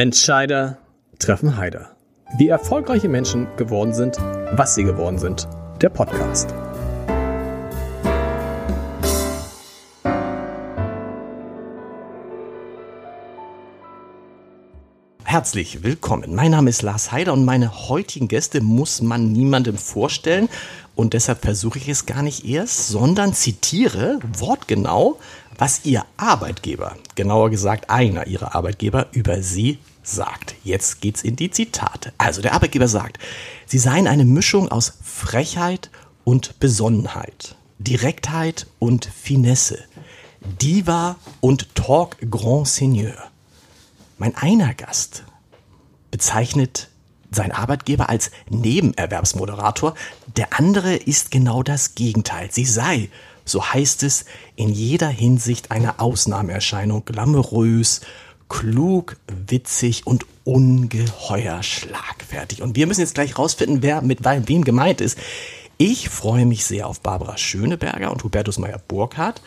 Entscheider treffen Heider. Wie erfolgreiche Menschen geworden sind, was sie geworden sind. Der Podcast. Herzlich willkommen. Mein Name ist Lars Heider und meine heutigen Gäste muss man niemandem vorstellen. Und deshalb versuche ich es gar nicht erst, sondern zitiere wortgenau, was Ihr Arbeitgeber, genauer gesagt einer Ihrer Arbeitgeber, über Sie sagt. Jetzt geht's in die Zitate. Also der Arbeitgeber sagt, Sie seien eine Mischung aus Frechheit und Besonnenheit, Direktheit und Finesse, Diva und Talk Grand Seigneur. Mein einer Gast bezeichnet sein Arbeitgeber als Nebenerwerbsmoderator, der andere ist genau das Gegenteil. Sie sei, so heißt es, in jeder Hinsicht eine Ausnahmeerscheinung, glamourös, klug, witzig und ungeheuer schlagfertig. Und wir müssen jetzt gleich rausfinden, wer mit wem gemeint ist. Ich freue mich sehr auf Barbara Schöneberger und Hubertus Meyer-Burkhardt,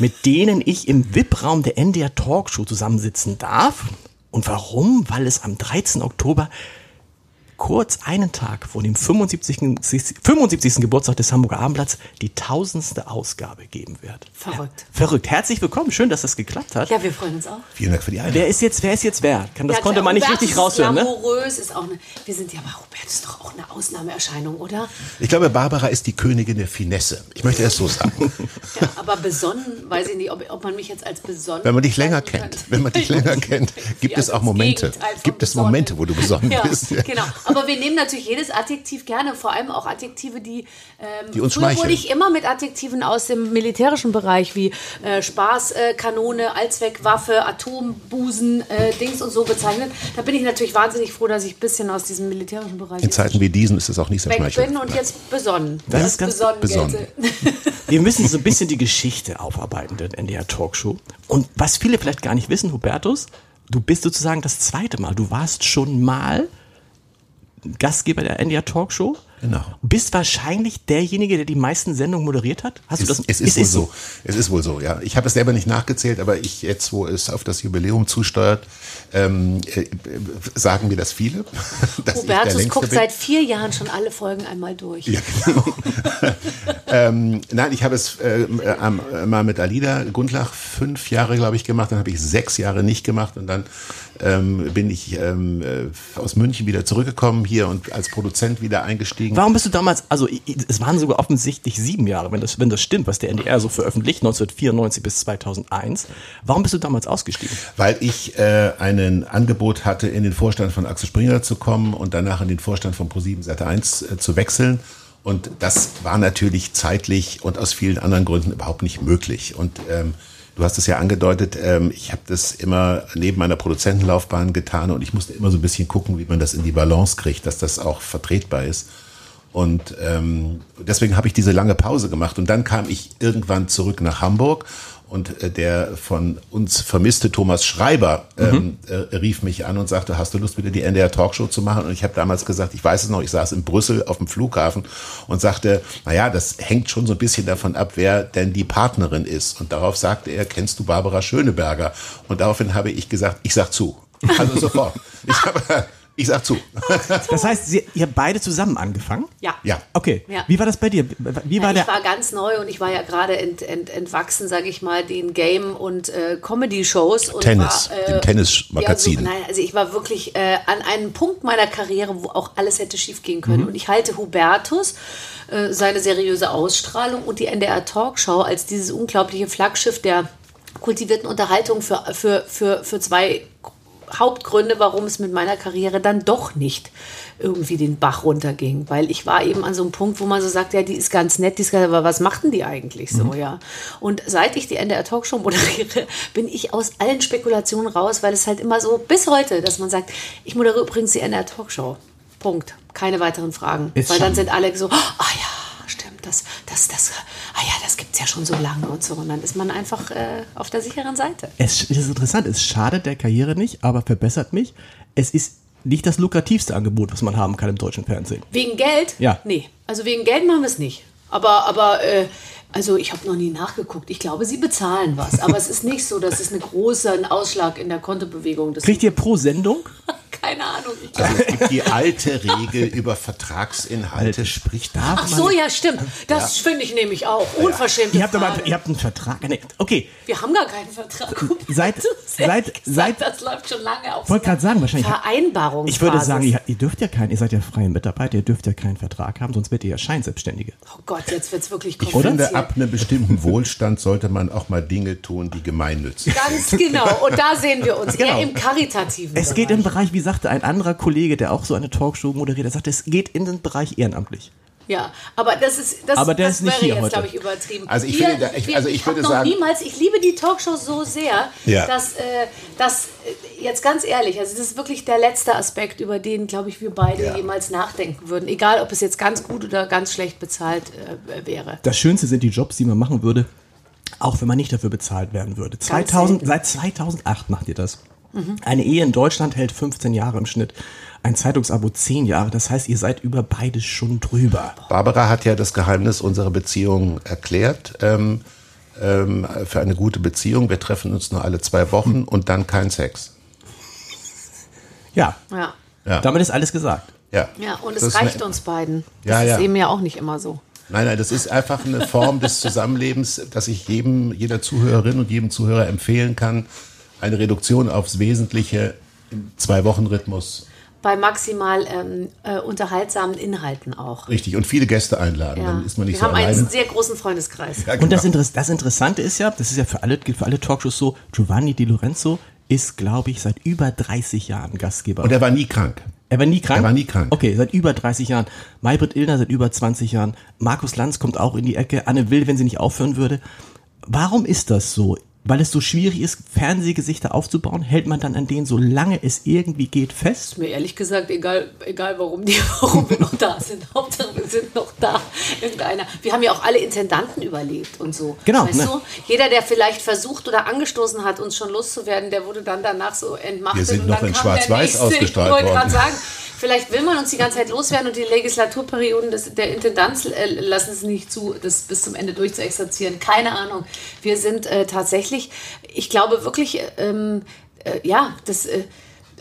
mit denen ich im VIP-Raum der NDR Talkshow zusammensitzen darf. Und warum? Weil es am 13. Oktober kurz einen Tag vor dem 75. 75. Geburtstag des Hamburger Abendblatts die tausendste Ausgabe geben wird. Verrückt. Ja, verrückt. Herzlich willkommen. Schön, dass das geklappt hat. Ja, wir freuen uns auch. Vielen Dank für die Einladung. Wer ist jetzt, wer ist jetzt wer? Kann, das Ja, konnte man nicht Hubertus richtig raushören, ne? Glamourös ist auch eine. Wir sind ja, aber Robert ist doch auch eine Ausnahmeerscheinung, oder? Ich glaube, Barbara ist die Königin der Finesse. Ich möchte es so sagen. Ja, aber besonnen, weiß ich nicht, ob, ob man mich jetzt als besonnen. Wenn man dich länger kennt, wenn man dich länger kennt, gibt Ja, es auch Momente. Gibt es. Momente, wo du besonnen ja, bist. Genau. Aber wir nehmen natürlich jedes Adjektiv gerne, vor allem auch Adjektive, die. Ähm, Die uns früher schmeicheln. wurde ich immer mit Adjektiven aus dem militärischen Bereich wie äh, Spaßkanone, äh, Kanone, Allzweckwaffe, Atombusen, äh, Dings und so bezeichnet. Da bin ich natürlich wahnsinnig froh, dass ich ein bisschen aus diesem militärischen Bereich In Zeiten wie diesen ist es auch nicht sehr schmeichelnd. bin und jetzt besonnen. Das Das ist ganz besonnen. besonnen. Wir müssen so ein bisschen die Geschichte aufarbeiten der NDR Talkshow. Und was viele vielleicht gar nicht wissen, Hubertus, du bist sozusagen das zweite Mal. Du warst schon mal Gastgeber der NDR Talkshow. Genau. Bist wahrscheinlich derjenige, der die meisten Sendungen moderiert hat. Hast Es, du das? es ist wohl so. Es ist wohl so, ja. Ich habe es selber nicht nachgezählt, aber ich jetzt, wo es auf das Jubiläum zusteuert, ähm, äh, äh, sagen mir das viele. dass ich der Hubertus Längste guckt bin. seit vier Jahren schon alle Folgen einmal durch. Ja, genau. ähm, nein, ich habe es äh, äh, mal mit Alida Gundlach fünf Jahre, glaube ich, gemacht. Dann habe ich sechs Jahre nicht gemacht und dann ähm, bin ich ähm, äh, aus München wieder zurückgekommen hier und als Produzent wieder eingestiegen. Warum bist du damals, also es waren sogar offensichtlich sieben Jahre, wenn das, wenn das stimmt, was der NDR so veröffentlicht, 1994 bis 2001. Warum bist du damals ausgestiegen? Weil ich äh, ein Angebot hatte, in den Vorstand von Axel Springer zu kommen und danach in den Vorstand von Pro7 Sat1 äh, zu wechseln. Und das war natürlich zeitlich und aus vielen anderen Gründen überhaupt nicht möglich. Und ähm, du hast es ja angedeutet, ähm, ich habe das immer neben meiner Produzentenlaufbahn getan und ich musste immer so ein bisschen gucken, wie man das in die Balance kriegt, dass das auch vertretbar ist. Und ähm, deswegen habe ich diese lange Pause gemacht. Und dann kam ich irgendwann zurück nach Hamburg und äh, der von uns vermisste Thomas Schreiber ähm, äh, rief mich an und sagte, hast du Lust, wieder die NDR Talkshow zu machen? Und ich habe damals gesagt, ich weiß es noch, ich saß in Brüssel auf dem Flughafen und sagte, naja, das hängt schon so ein bisschen davon ab, wer denn die Partnerin ist. Und darauf sagte er, kennst du Barbara Schöneberger? Und daraufhin habe ich gesagt, ich sag zu. Also sofort. Ich, habe, ich sag zu. Das heißt, Sie, ihr habt beide zusammen angefangen? Ja. Ja. Okay. Ja. Wie war das bei dir? Wie war Ja, der? ich war ganz neu und ich war ja gerade ent, ent, entwachsen, sage ich mal, den Game- und äh, Comedy-Shows. und Tennis, war, dem Tennismagazin. Ja, so, nein, also ich war wirklich äh, an einem Punkt meiner Karriere, wo auch alles hätte schiefgehen können. Mhm. Und ich halte Hubertus, äh, seine seriöse Ausstrahlung und die NDR Talkshow als dieses unglaubliche Flaggschiff der kultivierten Unterhaltung für, für, für, für zwei Hauptgründe, warum es mit meiner Karriere dann doch nicht irgendwie den Bach runterging, weil ich war eben an so einem Punkt, wo man so sagt, ja, die ist ganz nett, die ist ganz, aber was machten die eigentlich so, ja? Und seit ich die NDR Talkshow moderiere, bin ich aus allen Spekulationen raus, weil es halt immer so bis heute, dass man sagt, ich moderiere übrigens die NDR Talkshow. Punkt. Keine weiteren Fragen, Ist weil dann sind alle so, ah ja, stimmt, das, das, das, ah ja, das gibt's ja schon so lange und so. Und dann ist man einfach äh, auf der sicheren Seite. Es es ist interessant, es schadet der Karriere nicht, aber verbessert mich. Es ist nicht das lukrativste Angebot, was man haben kann im deutschen Fernsehen. Wegen Geld? Ja. Nee. Also wegen Geld machen wir es nicht. Aber, aber äh, also ich habe noch nie nachgeguckt. Ich glaube, sie bezahlen was. Aber es ist nicht so, dass es eine große einen Ausschlag in der Kontobewegung des Kriegt ihr pro Sendung? Keine Ahnung. Ich Also es gibt die alte Regel über Vertragsinhalte, spricht darf Ach so, ja, stimmt. Das finde ich nämlich auch. Unverschämte Ihr habt aber ihr habt einen Vertrag. Nee, okay, Wir haben gar keinen Vertrag. Seit- seit- gesagt, seit- das läuft schon lange auf wollte gerade sagen, wahrscheinlich. Vereinbarung. Ich würde sagen, ihr, ihr dürft ja keinen, ihr seid ja freie Mitarbeiter, ihr dürft ja keinen Vertrag haben, sonst werdet ihr ja Scheinselbstständige. Oh Gott, jetzt wird es wirklich Ich kompliziert. finde, ab einem bestimmten Wohlstand sollte man auch mal Dinge tun, die gemeinnützig sind. Ganz genau. Und da sehen wir uns. Genau. Eher im karitativen Es geht im Bereich, wie sagte ein anderer Kollege, der auch so eine Talkshow moderiert, er sagte, es geht in den Bereich ehrenamtlich. Ja, aber das ist das, Aber der das ist nicht wäre hier jetzt, heute. glaube ich, übertrieben. Also ich Wir- finde, ich- also ich würde noch sagen- niemals, ich liebe die Talkshow so sehr, Ja. dass, äh, dass äh, jetzt ganz ehrlich, also das ist wirklich der letzte Aspekt, über den, glaube ich, wir beide Ja. jemals nachdenken würden. Egal, ob es jetzt ganz gut oder ganz schlecht bezahlt äh, wäre. Das Schönste sind die Jobs, die man machen würde, auch wenn man nicht dafür bezahlt werden würde. 2000, selten. seit 2008 macht ihr das. Eine Ehe in Deutschland hält 15 Jahre im Schnitt. Ein Zeitungsabo 10 Jahre. Das heißt, ihr seid über beides schon drüber. Barbara hat ja das Geheimnis unserer Beziehung erklärt. Ähm, ähm, für eine gute Beziehung, wir treffen uns nur alle zwei Wochen und dann kein Sex. Ja, Ja. Ja. damit ist alles gesagt. Ja, Ja, und Das es reicht eine- uns beiden. Das Ja, ist ja. eben ja auch nicht immer so. Nein, nein, das ist einfach eine Form des Zusammenlebens, dass ich jedem, jeder Zuhörerin und jedem Zuhörer empfehlen kann. Eine Reduktion aufs Wesentliche im Zwei-Wochen-Rhythmus. Bei maximal ähm, äh, unterhaltsamen Inhalten auch. Richtig. Und viele Gäste einladen. Ja. Dann ist man nicht wir so haben alleine. einen sehr großen Freundeskreis. Ja, Und das, genau. Interess das Interessante ist ja, das ist ja für alle, gilt für alle Talkshows so, Giovanni Di Lorenzo ist, glaube ich, seit über 30 Jahren Gastgeber. Und er war nie krank. Er war nie krank? Er war nie krank. Okay, seit über 30 Jahren. Maybrit Illner seit über 20 Jahren. Markus Lanz kommt auch in die Ecke. Anne Will, wenn sie nicht aufhören würde. Warum ist das so? Weil es so schwierig ist, Fernsehgesichter aufzubauen, hält man dann an denen, solange es irgendwie geht, fest? Ist mir ehrlich gesagt egal, egal warum, die, warum wir noch da sind. Hauptsache wir sind noch da. Irgendeiner. Wir haben ja auch alle Intendanten überlebt und so. Genau, Weißt ne? du? Jeder, der vielleicht versucht oder angestoßen hat, uns schon loszuwerden, der wurde dann danach so entmachtet. Wir sind und noch dann in kam der Schwarz-Weiß ausgestrahlt Ich wollte worden. gerade sagen, vielleicht will man uns die ganze Zeit loswerden und die Legislaturperioden des, der Intendanz äh, lassen es nicht zu, das bis zum Ende durchzuexerzieren. Keine Ahnung. Wir sind äh, tatsächlich, ich glaube wirklich, ähm, äh, ja, das. Äh,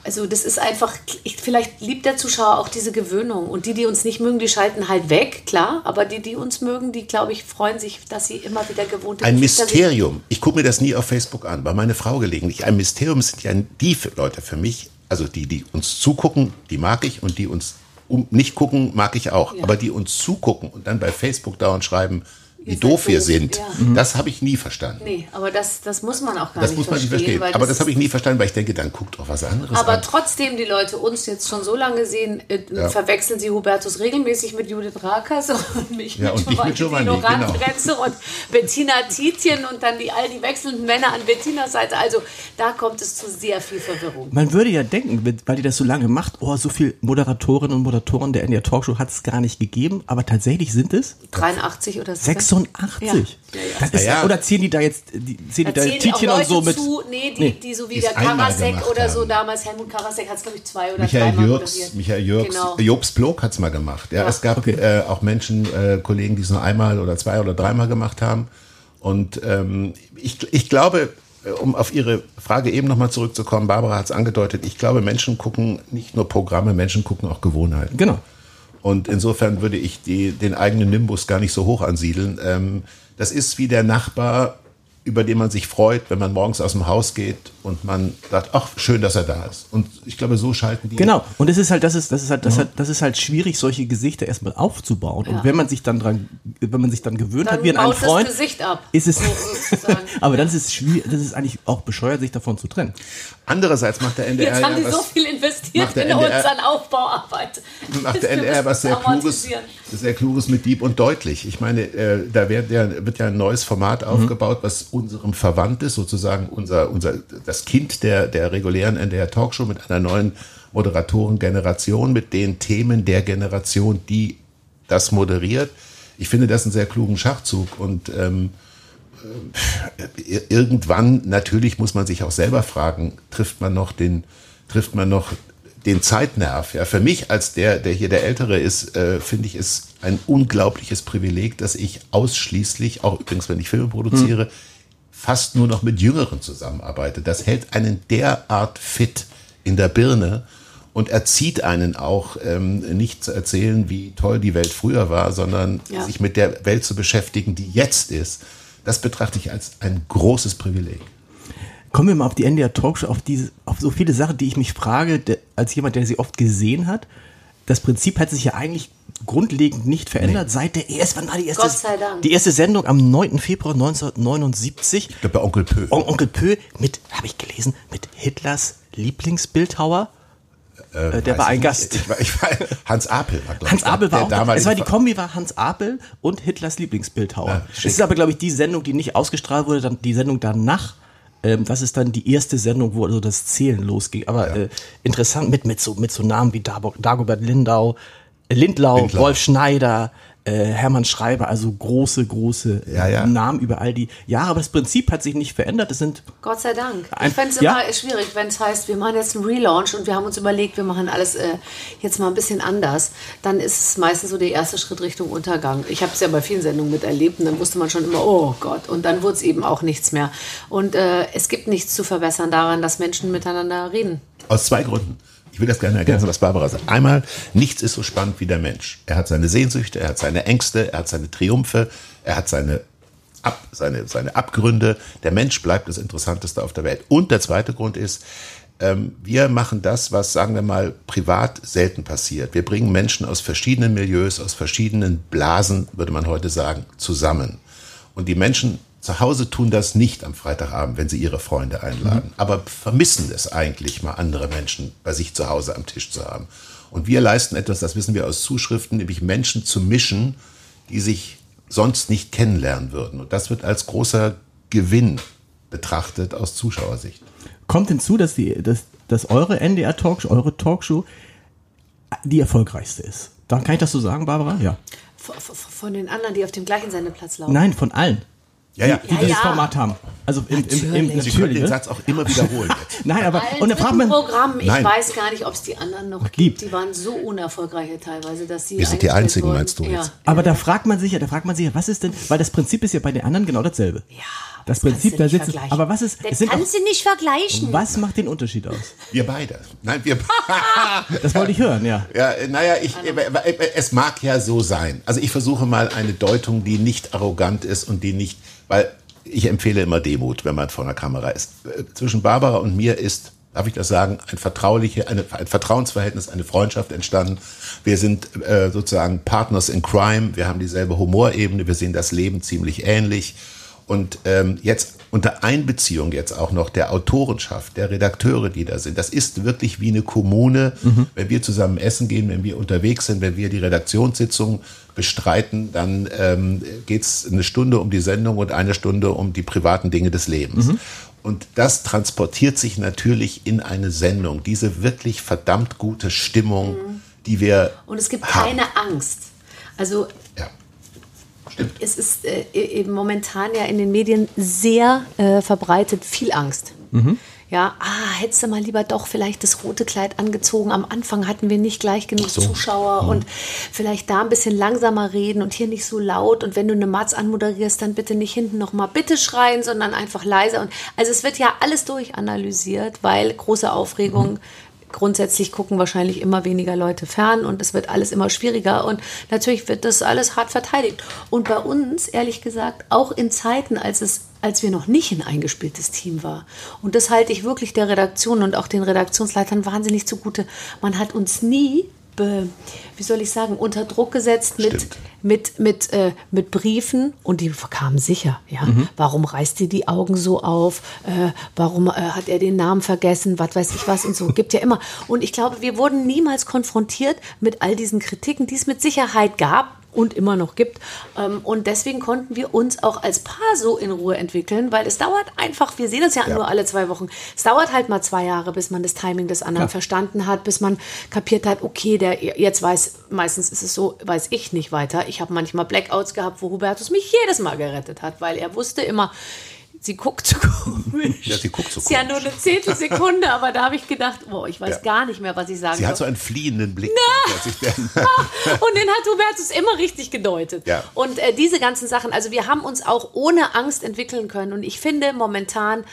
also das ist einfach, ich, vielleicht liebt der Zuschauer auch diese Gewöhnung. Und die, die uns nicht mögen, die schalten halt weg, klar. Aber die, die uns mögen, die, glaube ich, freuen sich, dass sie immer wieder gewohnte Ein Gesichter sehen. Mysterium. Ich gucke mir das nie auf Facebook an, bei meine Frau gelegentlich. Ein Mysterium sind ja die Leute für mich, also die, die uns zugucken, die mag ich und die uns um, nicht gucken, mag ich auch. Ja. Aber die uns zugucken und dann bei Facebook dauernd schreiben, wie doof wir sind, ja. das habe ich nie verstanden. Nee, aber das, das muss man auch gar das nicht muss man nicht verstehen. verstehen. weil Aber das habe ist- ich nie verstanden, weil ich denke, dann guckt doch was anderes Aber an. trotzdem, die Leute uns jetzt schon so lange sehen, äh, Ja. verwechseln sie Hubertus regelmäßig mit Judith Rakers und mich Ja, und dich mit Giovanni, genau. Und Bettina Tietjen und dann die, all die wechselnden Männer an Bettinas Seite. Also da kommt es zu sehr viel Verwirrung. Man würde ja denken, weil die das so lange macht, oh, so viel Moderatorinnen und Moderatoren der NDR Talkshow hat es gar nicht gegeben, aber tatsächlich sind es 83 oder so. 86. Ja. Ja, ja. Das ist, Ja, ja. Oder ziehen die da jetzt, die, die Da da die auch Tietjen Leute und so mit? zu, nee, die, Nee. die so wie der es Karasek oder so haben. damals, Helmut Karasek hat es glaube ich zwei oder Michael dreimal Jürgs, moderiert. Michael Jürgs, Genau. Jobs Blog hat's mal gemacht. Ja, Ja. es gab Okay. äh, auch Menschen, äh, Kollegen, die es nur einmal oder zwei oder dreimal gemacht haben. Und ähm, ich, ich glaube, äh, um auf Ihre Frage eben nochmal zurückzukommen, Barbara hat es angedeutet, ich glaube, Menschen gucken nicht nur Programme, Menschen gucken auch Gewohnheiten. Genau. Und insofern würde ich die, den eigenen Nimbus gar nicht so hoch ansiedeln. Ähm, das ist wie der Nachbar, über den man sich freut, wenn man morgens aus dem Haus geht und man sagt, ach, schön, dass er da ist. Und ich glaube, so schalten die. Genau. Und es ist halt, das ist, das ist halt, das, halt, das ist halt schwierig, solche Gesichter erstmal aufzubauen. Ja. Und wenn man sich dann dran, wenn man sich dann gewöhnt Dann hat, wie an einen baut Freund, das Gesicht ab. ist es, so, aber dann ist es schwierig, das ist eigentlich auch bescheuert, sich davon zu trennen. Andererseits macht der NDR Jetzt haben ja die was, so viel investiert macht der in NDR uns an Aufbauarbeit. macht der NDR müssen was sehr kluges, sehr kluges mit Dieb und deutlich. Ich meine, äh, da wird ja, wird ja ein neues Format Mhm. aufgebaut, was unserem verwandt ist, sozusagen unser, unser, das Kind der, der regulären NDR Talkshow mit einer neuen Moderatorengeneration, mit den Themen der Generation, die das moderiert. Ich finde das einen sehr klugen Schachzug und ähm, äh, irgendwann natürlich muss man sich auch selber fragen, trifft man noch den, trifft man noch den Zeitnerv? Ja, für mich als der, der hier der Ältere ist, äh, finde ich es ein unglaubliches Privileg, dass ich ausschließlich, auch übrigens, wenn ich Filme produziere, hm. fast nur noch mit Jüngeren zusammenarbeite. Das hält einen derart fit in der Birne und erzieht einen auch ähm, nicht zu erzählen, wie toll die Welt früher war, sondern ja. sich mit der Welt zu beschäftigen, die jetzt ist. Das betrachte ich als ein großes Privileg. Kommen wir mal auf die NDR Talkshow, auf, diese, auf so viele Sachen, die ich mich frage, der, als jemand, der sie oft gesehen hat. Das Prinzip hat sich ja eigentlich grundlegend nicht verändert nee. seit der ersten, wann war die erste, Gott sei Dank. die erste Sendung am 9. Februar 1979. Ich glaube bei Onkel Pö. On Onkel Pö mit, habe ich gelesen, mit Hitlers Lieblingsbildhauer. Äh, der war ein Gast. Ich, ich, war, Hans Apel war, glaube Hans ich. Apel war auch, es war die Kombi war Hans Apel und Hitlers Lieblingsbildhauer. Ja, es ist aber, glaube ich, die Sendung, die nicht ausgestrahlt wurde, dann die Sendung danach ähm, das ist dann die erste Sendung, wo also das Zählen losging. Aber ja. äh, interessant mit, mit, so, mit so Namen wie Dagobert Lindau, Lindlau, Lindlau, Wolf Schneider, äh, Hermann Schreiber, also große, große ja, ja. Namen über all die Jahre. Aber das Prinzip hat sich nicht verändert. Es sind Gott sei Dank. ich fände es ja? immer schwierig, wenn es heißt, wir machen jetzt einen Relaunch und wir haben uns überlegt, wir machen alles äh, jetzt mal ein bisschen anders. Dann ist es meistens so der erste Schritt Richtung Untergang. Ich habe es ja bei vielen Sendungen miterlebt und dann wusste man schon immer, oh Gott. Und dann wurde es eben auch nichts mehr. Und äh, es gibt nichts zu verbessern daran, dass Menschen miteinander reden. Aus zwei Gründen. Ich will das gerne ergänzen, was Barbara sagt. Einmal, nichts ist so spannend wie der Mensch. Er hat seine Sehnsüchte, er hat seine Ängste, er hat seine Triumphe, er hat seine, Ab, seine, seine Abgründe. Der Mensch bleibt das Interessanteste auf der Welt. Und der zweite Grund ist, ähm, wir machen das, was, sagen wir mal, privat selten passiert. Wir bringen Menschen aus verschiedenen Milieus, aus verschiedenen Blasen, würde man heute sagen, zusammen. Und die Menschen zu Hause tun das nicht am Freitagabend, wenn sie ihre Freunde einladen, mhm. aber vermissen es eigentlich mal andere Menschen bei sich zu Hause am Tisch zu haben. Und wir leisten etwas, das wissen wir aus Zuschriften, nämlich Menschen zu mischen, die sich sonst nicht kennenlernen würden. Und das wird als großer Gewinn betrachtet aus Zuschauersicht. Kommt hinzu, dass, die, dass, dass eure NDR Talkshow, eure Talkshow die erfolgreichste ist. Dann kann ich das so sagen, Barbara? Ja. Von den anderen, die auf dem gleichen Sendeplatz laufen? Nein, von allen. Ja, ja. Die, die dieses ja. Format haben. Also im, natürlich. Im, im, Sie können den ne? Satz auch immer wiederholen. Nein, aber und dann fragt man Programm, ich Nein. weiß gar nicht, ob es die anderen noch gibt. Die waren so unerfolgreich teilweise, dass sie Wir sind die einzigen, wurden. meinst du jetzt? Aber da fragt man sich ja, da fragt man sich ja, was ist denn, weil das Prinzip ist ja bei den anderen genau dasselbe. Ja. Das Prinzip da sitzen. Aber was ist? Das kannst du nicht vergleichen. Was macht den Unterschied aus? Wir beide. Nein, wir. das wollte ich hören, ja. Ja, naja, ich, es mag ja so sein. Also ich versuche mal eine Deutung, die nicht arrogant ist und die nicht, weil ich empfehle immer Demut, wenn man vor einer Kamera ist. Zwischen Barbara und mir ist, darf ich das sagen, ein vertrauliche, eine, ein Vertrauensverhältnis, eine Freundschaft entstanden. Wir sind äh, sozusagen Partners in Crime. Wir haben dieselbe Humorebene. Wir sehen das Leben ziemlich ähnlich. Und ähm, jetzt unter Einbeziehung jetzt auch noch der Autorenschaft, der Redakteure, die da sind. Das ist wirklich wie eine Kommune, mhm. wenn wir zusammen essen gehen, wenn wir unterwegs sind, wenn wir die Redaktionssitzung bestreiten, dann ähm, geht es eine Stunde um die Sendung und eine Stunde um die privaten Dinge des Lebens. Mhm. Und das transportiert sich natürlich in eine Sendung, diese wirklich verdammt gute Stimmung, mhm. die wir. Und es gibt haben. keine Angst. Also. Es ist äh, eben momentan ja in den Medien sehr äh, verbreitet viel Angst. Mhm. Ja, ah, hättest du mal lieber doch vielleicht das rote Kleid angezogen. Am Anfang hatten wir nicht gleich genug so. Zuschauer mhm. und vielleicht da ein bisschen langsamer reden und hier nicht so laut. Und wenn du eine Matz anmoderierst, dann bitte nicht hinten nochmal bitte schreien, sondern einfach leiser. Und also es wird ja alles durchanalysiert, weil große Aufregung. Mhm grundsätzlich gucken wahrscheinlich immer weniger Leute fern und es wird alles immer schwieriger und natürlich wird das alles hart verteidigt. Und bei uns, ehrlich gesagt, auch in Zeiten, als es als wir noch nicht ein eingespieltes Team war. Und das halte ich wirklich der Redaktion und auch den Redaktionsleitern wahnsinnig zugute. Man hat uns nie Be, wie soll ich sagen, unter Druck gesetzt mit, mit, mit, äh, mit Briefen und die kamen sicher. Ja? Mhm. Warum reißt ihr die Augen so auf? Äh, warum äh, hat er den Namen vergessen? Was weiß ich was und so. Gibt ja immer. Und ich glaube, wir wurden niemals konfrontiert mit all diesen Kritiken, die es mit Sicherheit gab und immer noch gibt. Ähm, und deswegen konnten wir uns auch als Paar so in Ruhe entwickeln, weil es dauert einfach, wir sehen uns ja, ja. nur alle zwei Wochen, es dauert halt mal zwei Jahre, bis man das Timing des anderen ja. verstanden hat, bis man kapiert hat, okay, der jetzt weiß, meistens ist es so, weiß ich nicht weiter. Ich habe manchmal Blackouts gehabt, wo Hubertus mich jedes Mal gerettet hat, weil er wusste immer, Sie guckt so komisch. Ja, sie guckt so Ist ja komisch. nur eine Zehntelsekunde, aber da habe ich gedacht, boah, ich weiß Ja. gar nicht mehr, was ich sagen Sie hat so einen fliehenden Blick. dann- Und den hat Hubertus immer richtig gedeutet. Ja. Und äh, diese ganzen Sachen, also wir haben uns auch ohne Angst entwickeln können. Und ich finde momentan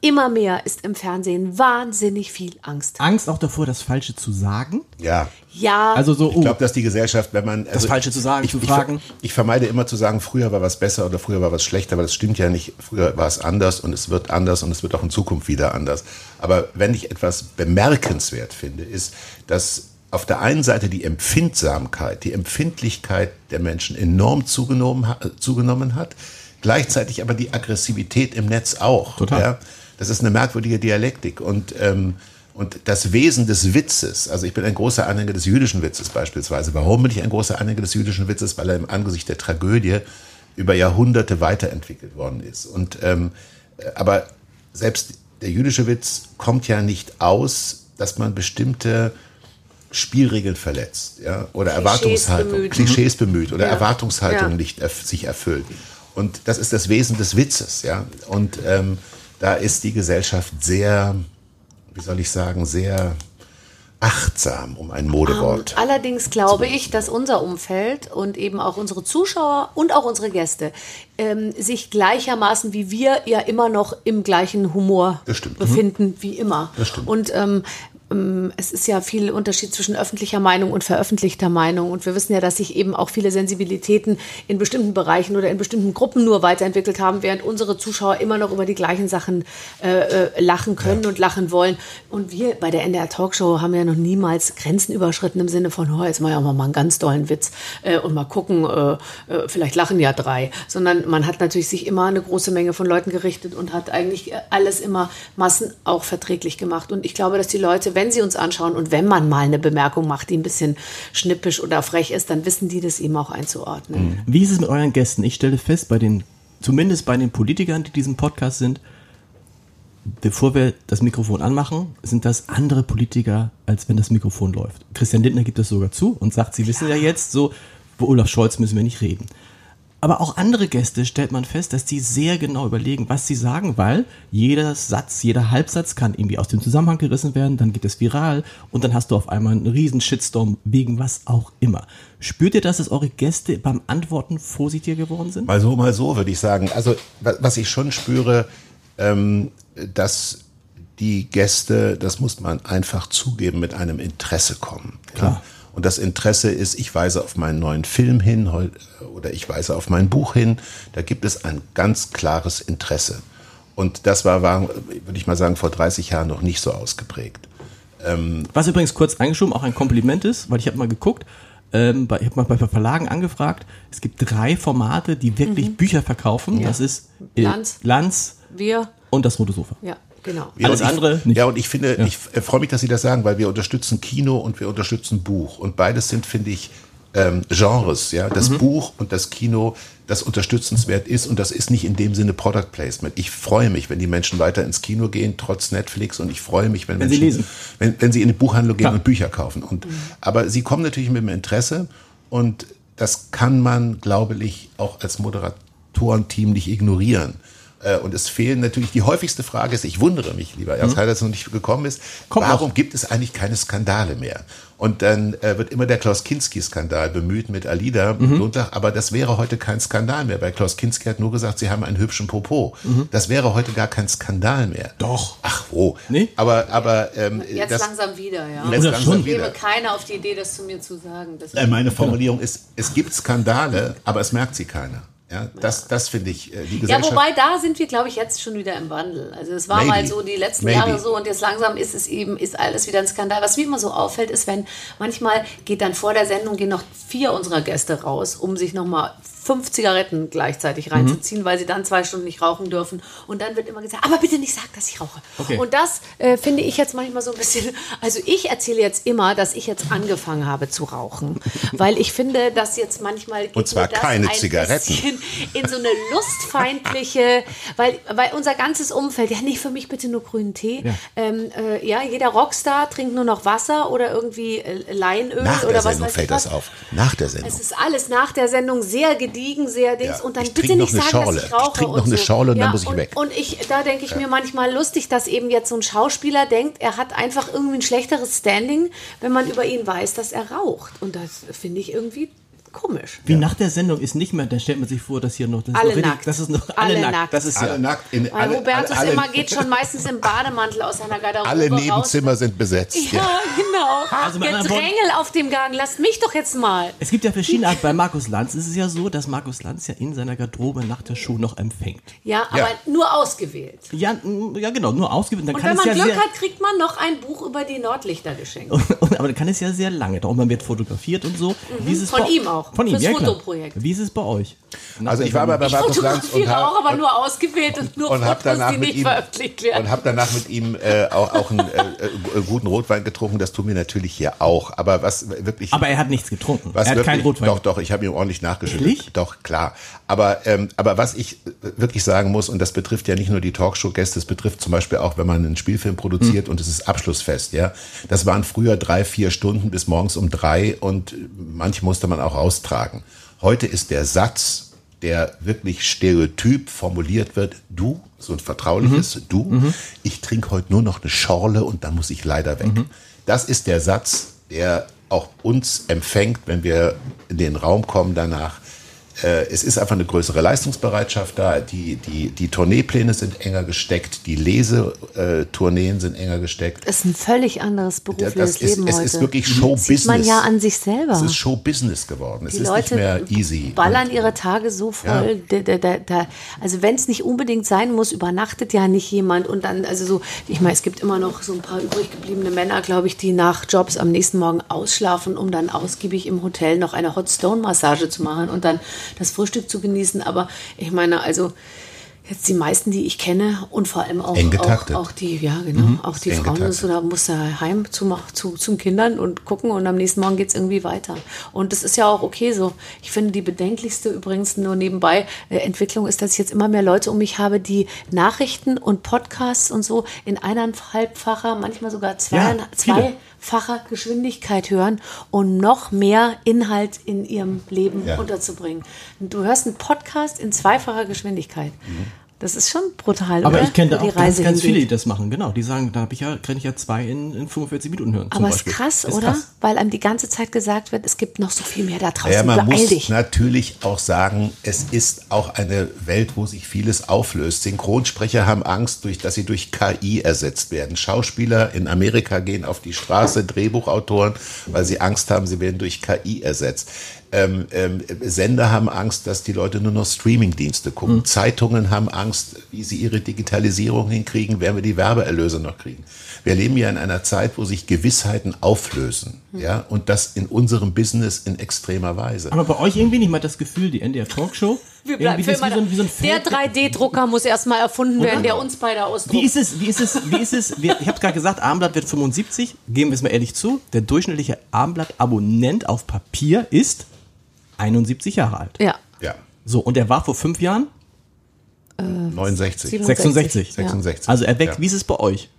immer mehr ist im Fernsehen wahnsinnig viel Angst. Angst auch davor, das Falsche zu sagen. ja. Ja, Also so, Ich oh, glaube, dass die Gesellschaft, wenn man. Also Falsche zu sagen, ich, zu ich, fragen. Ich vermeide immer zu sagen, früher war was besser oder früher war was schlechter, weil das stimmt ja nicht. Früher war es anders und es wird anders und es wird auch in Zukunft wieder anders. Aber wenn ich etwas bemerkenswert finde, ist, dass auf der einen Seite die Empfindsamkeit, die Empfindlichkeit der Menschen enorm zugenommen, zugenommen hat, gleichzeitig aber die Aggressivität im Netz auch. Total. Ja? Das ist eine merkwürdige Dialektik und ähm, und das Wesen des Witzes, also ich bin ein großer Anhänger des jüdischen Witzes beispielsweise. Warum bin ich ein großer Anhänger des jüdischen Witzes? Weil er im Angesicht der Tragödie über Jahrhunderte weiterentwickelt worden ist. Und ähm, äh, aber selbst der jüdische Witz kommt ja nicht aus, dass man bestimmte Spielregeln verletzt, ja, oder Erwartungshaltung, bemüht. Klischees bemüht oder Ja. Erwartungshaltung Ja. nicht erf sich erfüllt. Und das ist das Wesen des Witzes, ja. Und ähm, da ist die Gesellschaft sehr, wie soll ich sagen, sehr achtsam um ein Modewort. Allerdings glaube ich, dass unser Umfeld und eben auch unsere Zuschauer und auch unsere Gäste ähm, sich gleichermaßen wie wir ja immer noch im gleichen Humor befinden wie immer. Und ähm, ähm, es ist ja viel Unterschied zwischen öffentlicher Meinung und veröffentlichter Meinung. Und wir wissen ja, dass sich eben auch viele Sensibilitäten in bestimmten Bereichen oder in bestimmten Gruppen nur weiterentwickelt haben, während unsere Zuschauer immer noch über die gleichen Sachen äh, äh, lachen können und lachen wollen. Und wir bei der NDR Talkshow haben ja noch niemals Grenzen überschritten im Sinne von, oh, jetzt mal ja mal einen ganz dollen Witz äh, und mal gucken, äh, äh, vielleicht lachen ja drei. Sondern man hat natürlich sich immer eine große Menge von Leuten gerichtet und hat eigentlich alles immer Massen auch verträglich gemacht. Und ich glaube, dass die Leute, wenn sie uns anschauen und wenn man mal eine Bemerkung macht, die ein bisschen schnippisch oder frech ist, dann wissen die das eben auch einzuordnen. Wie ist es mit euren Gästen? Ich stelle fest, bei den, zumindest bei den Politikern, die diesen Podcast sind, bevor wir das Mikrofon anmachen, sind das andere Politiker, als wenn das Mikrofon läuft. Christian Lindner gibt das sogar zu und sagt, Sie wissen ja jetzt, so, über Olaf Scholz müssen wir nicht reden. Aber auch andere Gäste stellt man fest, dass die sehr genau überlegen, was sie sagen, weil jeder Satz, jeder Halbsatz kann irgendwie aus dem Zusammenhang gerissen werden, dann geht es viral und dann hast du auf einmal einen riesen Shitstorm wegen was auch immer. Spürt ihr das, dass eure Gäste beim Antworten vorsichtiger geworden sind? Mal so, mal so, würde ich sagen. Also, wa- was ich schon spüre, ähm, dass die Gäste, das muss man einfach zugeben, mit einem Interesse kommen. Klar. Und das Interesse ist, ich weise auf meinen neuen Film hin oder ich weise auf mein Buch hin. Da gibt es ein ganz klares Interesse. Und das war, war würde ich mal sagen, vor 30 Jahren noch nicht so ausgeprägt. Was übrigens kurz eingeschoben auch ein Kompliment ist, weil ich habe mal geguckt, ähm, bei, ich habe mal bei Verlagen angefragt, es gibt drei Formate, die wirklich Bücher verkaufen. Das ist äh, Lanz. Lanz Wir, und das Rote Sofa. ja, genau. Ja, Alles und ich, andere nicht. Ja, und ich finde, ich äh, freue mich, dass Sie das sagen, weil wir unterstützen Kino und wir unterstützen Buch. Und beides sind, finde ich, ähm, Genres. Ja, das Buch und das Kino, das unterstützenswert ist. Und das ist nicht in dem Sinne Product Placement. Ich freue mich, wenn die Menschen weiter ins Kino gehen, trotz Netflix. Und ich freue mich, wenn, Wenn sie Menschen, lesen. Wenn, wenn sie in die Buchhandlung gehen Klar. und Bücher kaufen. Und, Aber sie kommen natürlich mit dem Interesse. Und das kann man, glaube ich, auch als Moderatorenteam nicht ignorieren. Äh, Und es fehlen natürlich, die häufigste Frage ist, ich wundere mich, lieber Ernst Heider, dass es noch nicht gekommen ist, Kommt warum noch. gibt es eigentlich keine Skandale mehr? Und dann äh, wird immer der Klaus Kinski-Skandal bemüht mit Alida Lundlach, aber das wäre heute kein Skandal mehr, weil Klaus Kinski hat nur gesagt, sie haben einen hübschen Popo. Das wäre heute gar kein Skandal mehr. Doch. Ach wo. Nee? Aber, aber ähm, Jetzt das, langsam wieder, ja. Jetzt Oder langsam schon. wieder. keiner auf die Idee, das zu mir zu sagen. Das Äh, Meine Formulierung ist, es gibt Skandale, aber es merkt sie keiner. Ja, das, das finde ich, äh, die Ja, wobei da sind wir, glaube ich, jetzt schon wieder im Wandel. Also es war Maybe. mal so die letzten Maybe. Jahre so und jetzt langsam ist es eben, ist alles wieder ein Skandal. Was mir immer so auffällt, ist, wenn manchmal geht dann vor der Sendung gehen noch vier unserer Gäste raus, um sich nochmal fünf Zigaretten gleichzeitig reinzuziehen, weil sie dann zwei Stunden nicht rauchen dürfen. Und dann wird immer gesagt, aber bitte nicht sagen, dass ich rauche. Okay. Und das äh, finde ich jetzt manchmal so ein bisschen, also ich erzähle jetzt immer, dass ich jetzt angefangen habe zu rauchen, weil ich finde, dass jetzt manchmal Und zwar keine ein Zigaretten. in so eine lustfeindliche, weil, weil unser ganzes Umfeld, ja, nicht für mich bitte nur grünen Tee. Ja. Ähm, äh, ja, jeder Rockstar trinkt nur noch Wasser oder irgendwie äh, Leinöl Nach oder der was Sendung weiß fällt ich was. das auf. Nach der Sendung. Es ist alles nach der Sendung sehr gediegen, sehr Dings. Ja, Und dann bitte nicht sagen, Schorle. dass ich rauche. Ich trink noch und eine so. Schorle und dann ja, muss ich und, weg. Und ich, da denke ich mir manchmal lustig, dass eben jetzt so ein Schauspieler denkt, er hat einfach irgendwie ein schlechteres Standing, wenn man über ihn weiß, dass er raucht. Und das finde ich irgendwie komisch. Wie nach der Sendung ist nicht mehr, dann stellt man sich vor, dass hier noch das Alle ist noch richtig- nackt. Das ist noch alle, Alle nackt. nackt. Das ist ja. Alle nackt. In, Weil alle, Hubertus alle, immer geht schon meistens im Bademantel aus seiner Garderobe alle raus. Nebenzimmer sind besetzt. Ja, genau. Also mit anderen Gedrängel auf dem Gang. Lasst mich doch jetzt mal. Es gibt ja verschiedene Arten. Bei Markus Lanz ist es ja so, dass Markus Lanz ja in seiner Garderobe nach der Show noch empfängt. Ja, aber Ja. nur ausgewählt. Ja, ja genau, nur ausgewählt. Dann Und kann wenn es man ja Glück sehr, hat, kriegt man noch ein Buch über die Nordlichter geschenkt. Aber dann kann es ja sehr lange dauern. Man wird fotografiert und so. Wie ist es Mhm. Von ihm auch. Von ihm, Fürs ja. Fotoprojekt. Wie ist es bei euch? Nach Also ich war bei. Markus Lanz und Fotografiere auch, aber habe nur ausgewählt und nur und Fotos, danach die mit nicht ihm veröffentlicht werden. und habe danach mit ihm äh, auch, auch einen äh, äh, guten Rotwein getrunken. Das tun wir natürlich hier auch. Aber was wirklich aber er hat nichts getrunken. Was er hat wirklich, keinen Rotwein. Doch, doch, ich habe ihm ordentlich nachgeschüttet. Ehrlich? Doch, klar. Aber, ähm, aber was ich wirklich sagen muss, und das betrifft ja nicht nur die Talkshow-Gäste, es betrifft zum Beispiel auch, wenn man einen Spielfilm produziert Hm. und es ist Abschlussfest, ja. Das waren früher drei, vier Stunden bis morgens um drei und manche musste man auch austragen. Heute ist der Satz, der wirklich stereotyp formuliert wird, du, so ein vertrauliches Mhm. Du, ich trinke heute nur noch eine Schorle und dann muss ich leider weg. Mhm. Das ist der Satz, der auch uns empfängt, wenn wir in den Raum kommen danach. Äh, Es ist einfach eine größere Leistungsbereitschaft da. Die, die, die Tourneepläne sind enger gesteckt, die Lesetourneen sind enger gesteckt. Das ist ein völlig anderes berufliches Das ist, Leben es heute. ist wirklich Sieht Showbusiness. man ja an sich selber. Es ist Showbusiness geworden. Es Die ist Leute nicht mehr easy. ballern Und- ihre Tage so voll. Da, da, da, da, also wenn es nicht unbedingt sein muss, übernachtet ja nicht jemand. Und dann, also so, ich meine, es gibt immer noch so ein paar übrig gebliebene Männer, glaube ich, die nach Jobs am nächsten Morgen ausschlafen, um dann ausgiebig im Hotel noch eine Hot Stone Massage zu machen und dann das Frühstück zu genießen. Aber ich meine, also jetzt die meisten, die ich kenne und vor allem auch, auch, auch die, ja genau, auch die eng Frauen, getaktet. so, da muss er heim zu, zu, zum Kindern und gucken und am nächsten Morgen geht's irgendwie weiter. Und das ist ja auch okay so. Ich finde die bedenklichste übrigens nur nebenbei äh, Entwicklung ist, dass ich jetzt immer mehr Leute um mich habe, die Nachrichten und Podcasts und so in eineinhalbfacher, manchmal sogar zwei, Ja, viele. zweifacher Geschwindigkeit hören und noch mehr Inhalt in ihrem Leben Ja. unterzubringen. Du hörst einen Podcast in zweifacher Geschwindigkeit. Das ist schon brutal, aber oder? ich kenne da auch ganz, Reise ganz viele, die das machen. Genau, die sagen, da hab ich ja, kann ich ja zwei in, in 45 Minuten hören. Aber ist Beispiel. krass, Ist oder? krass. Weil einem die ganze Zeit gesagt wird, es gibt noch so viel mehr da draußen. Ja, man Beeil muss dich. natürlich auch sagen, es ist auch eine Welt, wo sich vieles auflöst. Synchronsprecher haben Angst, durch, dass sie durch KI ersetzt werden. Schauspieler in Amerika gehen auf die Straße, Drehbuchautoren, weil sie Angst haben, sie werden durch KI ersetzt. Ähm, ähm, Sender haben Angst, dass die Leute nur noch Streamingdienste gucken. Hm. Zeitungen haben Angst, wie sie ihre Digitalisierung hinkriegen, werden wir die Werbeerlöse noch kriegen. Wir leben ja in einer Zeit, wo sich Gewissheiten auflösen, Hm. ja, und das in unserem Business in extremer Weise. Aber bei euch irgendwie nicht mal das Gefühl, die NDR Talkshow. Wir bleiben für immer so ein, wie so ein der Feld- 3D-Drucker muss erstmal erfunden werden, der uns beide ausdruckt. Wie ist es, wie ist es, wie ist es, wir, ich habe gerade gesagt, Abendblatt wird 75, geben wir es mal ehrlich zu, der durchschnittliche Abendblatt-Abonnent auf Papier ist 71 Jahre alt. ja. Ja, So, und er war vor fünf Jahren 69. 66. 66. Also er wächst, Ja. wie ist es bei euch?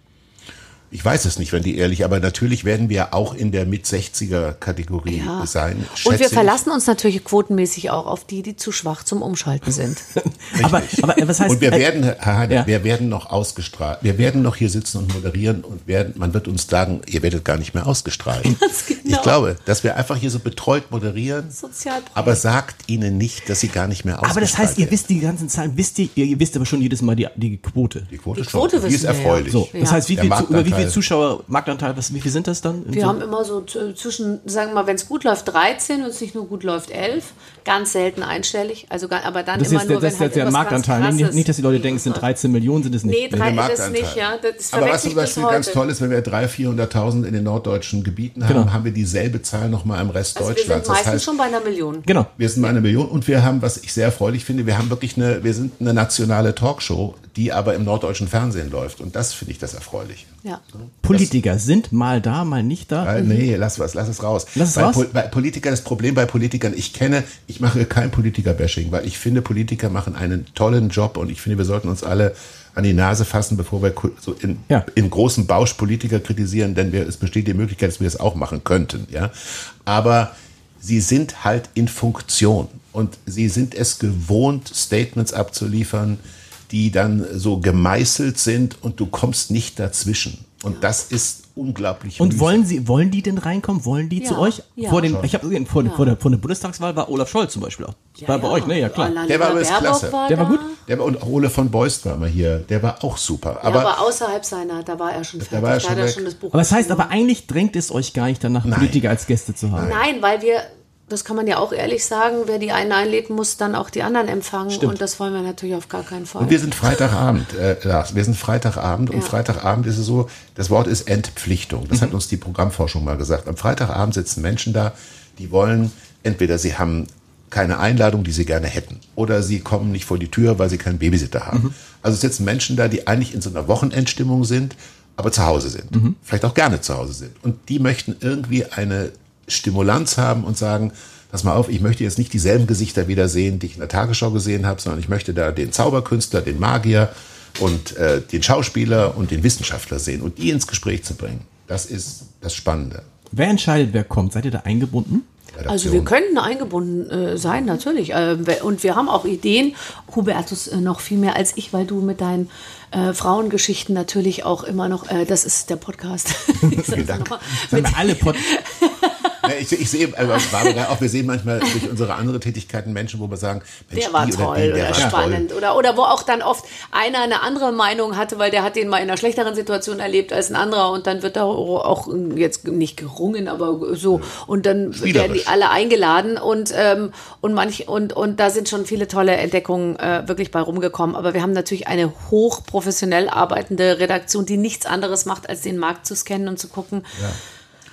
Ich weiß es nicht, wenn die ehrlich, aber natürlich werden wir auch in der Mit-60er-Kategorie Ja. sein. Und wir ich. verlassen uns natürlich quotenmäßig auch auf die, die zu schwach zum Umschalten sind. Aber, aber was heißt, Und wir äh, werden, Herr Heide, Ja. wir werden noch ausgestrahlt. Wir werden noch hier sitzen und moderieren und werden, man wird uns sagen, ihr werdet gar nicht mehr ausgestrahlt. genau. Ich glaube, dass wir einfach hier so betreut moderieren, Sozial aber sagt ihnen nicht, dass sie gar nicht mehr ausgestrahlt aber das heißt, ihr werden. wisst die ganzen Zahlen, wisst ihr, ihr wisst aber schon jedes Mal die, die Quote. die Quote, Die Quote schon. Die ist wissen wir, ja. erfreulich. So, das Ja. heißt, wie viel, zu, über wie Marktanteil. Viele Zuschauer, Marktanteil, was, wie viel sind das dann? Wir So- haben immer so zwischen, sagen wir mal, wenn es gut läuft, 13, wenn es nicht nur gut läuft, 11. Ganz selten einstellig. Also, aber dann das ist immer jetzt, nur, das wenn halt ist jetzt der Marktanteil. Nicht, nicht, dass die Leute denken, es sind läuft. 13 Millionen, sind es nicht. Nee, drei, Marktanteil. nicht, ja. Das Aber was zum Beispiel ganz toll ist, wenn wir 300.000, 400.000 in den norddeutschen Gebieten haben, Genau. haben wir dieselbe Zahl nochmal im Rest Also wir sind Deutschlands. meistens Das heißt, schon bei einer Million. Genau. wir sind mal eine Million und wir haben, was ich sehr erfreulich finde, wir haben wirklich eine, wir sind eine nationale Talkshow, die aber im norddeutschen Fernsehen läuft. Und das finde ich das erfreulich. Ja. Politiker sind mal da, mal nicht da. Äh, nee, lass was, lass es raus. Lass es bei, raus? Po- bei Politiker, das Problem bei Politikern, ich kenne, ich mache kein Politiker-Bashing, weil ich finde, Politiker machen einen tollen Job und ich finde, wir sollten uns alle an die Nase fassen, bevor wir so in, Ja. in großem Bausch Politiker kritisieren, denn wir, es besteht die Möglichkeit, dass wir es auch machen könnten, ja. Aber sie sind halt in Funktion und sie sind es gewohnt, Statements abzuliefern, die dann so gemeißelt sind und du kommst nicht dazwischen. Und das ist unglaublich. Und mühsam. wollen Sie, wollen die denn reinkommen? Wollen die Ja, zu euch? ja. Vor den, ich habe gesehen, vor, Ja. vor, der, vor der Bundestagswahl war Olaf Scholz zum Beispiel auch. war bei euch, ne? Ja, klar. Der war übrigens klasse. War Der war da. gut? Der war, und auch Ole von Beust war mal hier, der war auch super. Aber, Aber, ja, aber außerhalb seiner, da war er schon fertig. war er da schon hat er weg. schon das Buch Aber das heißt aber eigentlich drängt es euch gar nicht danach, Politiker als Gäste zu haben. Nein, weil wir, das kann man ja auch ehrlich sagen, wer die einen einlädt, muss dann auch die anderen empfangen. Und das wollen wir natürlich auf gar keinen Fall. und wir sind Freitagabend, äh, Lars, wir sind Freitagabend und Ja. Freitagabend ist es so, das Wort ist Entpflichtung. Das hat uns die Programmforschung mal gesagt. Am Freitagabend sitzen Menschen da, die wollen, entweder sie haben keine Einladung, die sie gerne hätten, oder sie kommen nicht vor die Tür, weil sie keinen Babysitter haben. Also es sitzen Menschen da, die eigentlich in so einer Wochenendstimmung sind, aber zu Hause sind. Vielleicht auch gerne zu Hause sind. Und die möchten irgendwie eine Stimulanz haben und sagen, pass mal auf, ich möchte jetzt nicht dieselben Gesichter wiedersehen, die ich in der Tagesschau gesehen habe, sondern ich möchte da den Zauberkünstler, den Magier und äh, den Schauspieler und den Wissenschaftler sehen und die ins Gespräch zu bringen. Das ist das Spannende. Wer entscheidet, wer kommt? Seid ihr da eingebunden? Also wir könnten eingebunden äh, sein, natürlich. Äh, we- und wir haben auch Ideen. Hubertus äh, noch viel mehr als ich, weil du mit deinen äh, Frauengeschichten natürlich auch immer noch, äh, das ist der Podcast. Sag's Dank. wir alle Pod ich, ich sehe, also Barbara, auch wir sehen manchmal durch unsere andere Tätigkeiten Menschen, wo wir sagen, Mensch, Der war die toll die, oder, der war spannend. Toll. Oder, oder wo auch dann oft einer eine andere Meinung hatte, weil der hat den mal in einer schlechteren Situation erlebt als ein anderer und dann wird da auch jetzt nicht gerungen, aber so. Und dann werden die alle eingeladen und, ähm, und manch, und, und da sind schon viele tolle Entdeckungen äh, wirklich bei rumgekommen. Aber wir haben natürlich eine hochprofessionell arbeitende Redaktion, die nichts anderes macht, als den Markt zu scannen und zu gucken.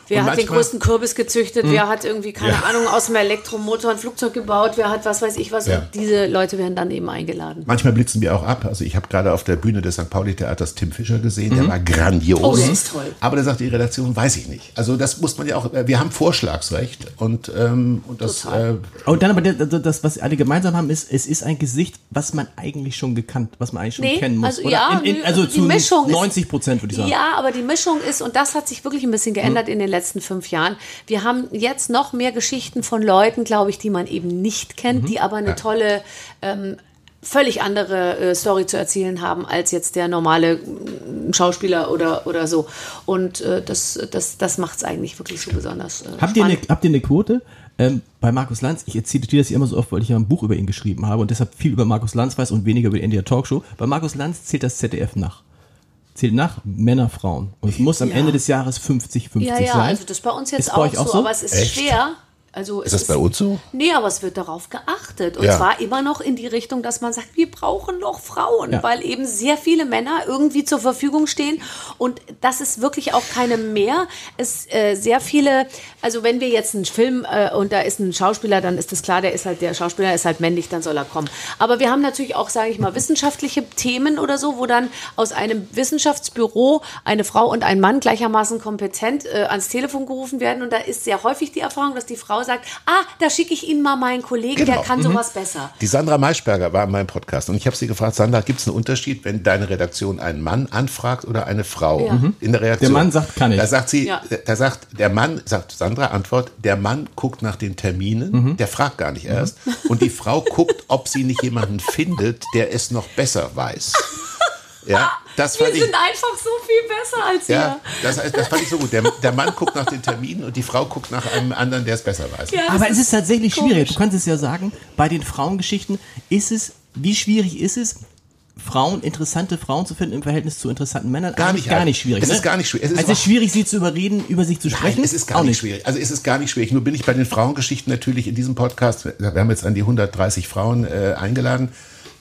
Wer Und hat den größten Kürbis gezüchtet? Wer hat irgendwie, keine Ja. Ahnung, aus dem Elektromotor ein Flugzeug gebaut? Wer hat was weiß ich was? Ja. Und diese Leute werden dann eben eingeladen. Manchmal blitzen wir auch ab. Also ich habe gerade auf der Bühne des St. Pauli-Theaters Tim Fischer gesehen, der war grandios. Oh, der ist toll. Aber der sagt, die Redaktion weiß ich nicht. Also das muss man ja auch, wir haben Vorschlagsrecht und, ähm, und das, äh, Und dann aber das, was alle gemeinsam haben, ist, es ist ein Gesicht, was man eigentlich schon gekannt, was man eigentlich schon Nee, kennen muss. also oder? ja, in, in, also also die zu Mischung ist- 90 Prozent würde ich sagen. Ja, aber die Mischung ist, und das hat sich wirklich ein bisschen geändert in den letzten fünf Jahren. Wir haben jetzt noch mehr Geschichten von Leuten, glaube ich, die man eben nicht kennt, die aber eine tolle, ähm, völlig andere äh, Story zu erzählen haben als jetzt der normale mm, Schauspieler oder, oder so. Und äh, das, das, das macht es eigentlich wirklich so besonders. Äh, Habt ihr, eine, habt ihr eine Quote? Ähm, bei Markus Lanz, ich erzähle dir das hier immer so oft, weil ich ja ein Buch über ihn geschrieben habe und deshalb viel über Markus Lanz weiß und weniger über die NDR Talkshow. Bei Markus Lanz zählt das ZDF nach. Zählt nach Männer, Frauen. Und es muss am Ja. Ende des Jahres 50-50 Ja, ja, sein. also das ist bei uns jetzt Ist bei auch, euch auch so, so? aber es ist Echt? schwer. Also ist das bei uns so? Nee, aber es wird darauf geachtet. Und Ja. zwar immer noch in die Richtung, dass man sagt, wir brauchen noch Frauen, Ja. weil eben sehr viele Männer irgendwie zur Verfügung stehen. Und das ist wirklich auch keine mehr. Es äh, sehr viele, also wenn wir jetzt einen Film äh, und da ist ein Schauspieler, dann ist das klar, der ist halt, der Schauspieler ist halt männlich, dann soll er kommen. Aber wir haben natürlich auch, sage ich mal, wissenschaftliche Themen oder so, wo dann aus einem Wissenschaftsbüro eine Frau und ein Mann gleichermaßen kompetent äh, ans Telefon gerufen werden. Und da ist sehr häufig die Erfahrung, dass die Frau sagt, ah, da schicke ich Ihnen mal meinen Kollegen, der Genau. kann sowas besser. Die Sandra Maischberger war in meinem Podcast und ich habe sie gefragt, Sandra, gibt es einen Unterschied, wenn deine Redaktion einen Mann anfragt oder eine Frau Ja. Mhm. in der Reaktion? Der Mann sagt, kann ich. Da sagt sie, Ja. da sagt der Mann, sagt Sandra, Antwort, der Mann guckt nach den Terminen, Mhm. der fragt gar nicht erst und die Frau guckt, ob sie nicht jemanden findet, der es noch besser weiß. Ja, das Wir fand ich, sind einfach so viel besser als ja, ihr. das, das fand ich so gut. Der, der Mann guckt nach den Terminen und die Frau guckt nach einem anderen, der es besser weiß. Ja, Aber es ist tatsächlich komisch. schwierig. Du kannst es ja sagen, bei den Frauengeschichten ist es, wie schwierig ist es, Frauen, interessante Frauen zu finden im Verhältnis zu interessanten Männern? Gar nicht, gar nicht schwierig. es ne? ist gar nicht schwierig. Es ist also es ist schwierig, sie zu überreden, über sich zu sprechen. Nein, es ist gar Auch nicht schwierig. Also es ist gar nicht schwierig. Nur bin ich bei den Frauengeschichten natürlich in diesem Podcast, wir haben jetzt an die 130 Frauen äh, eingeladen,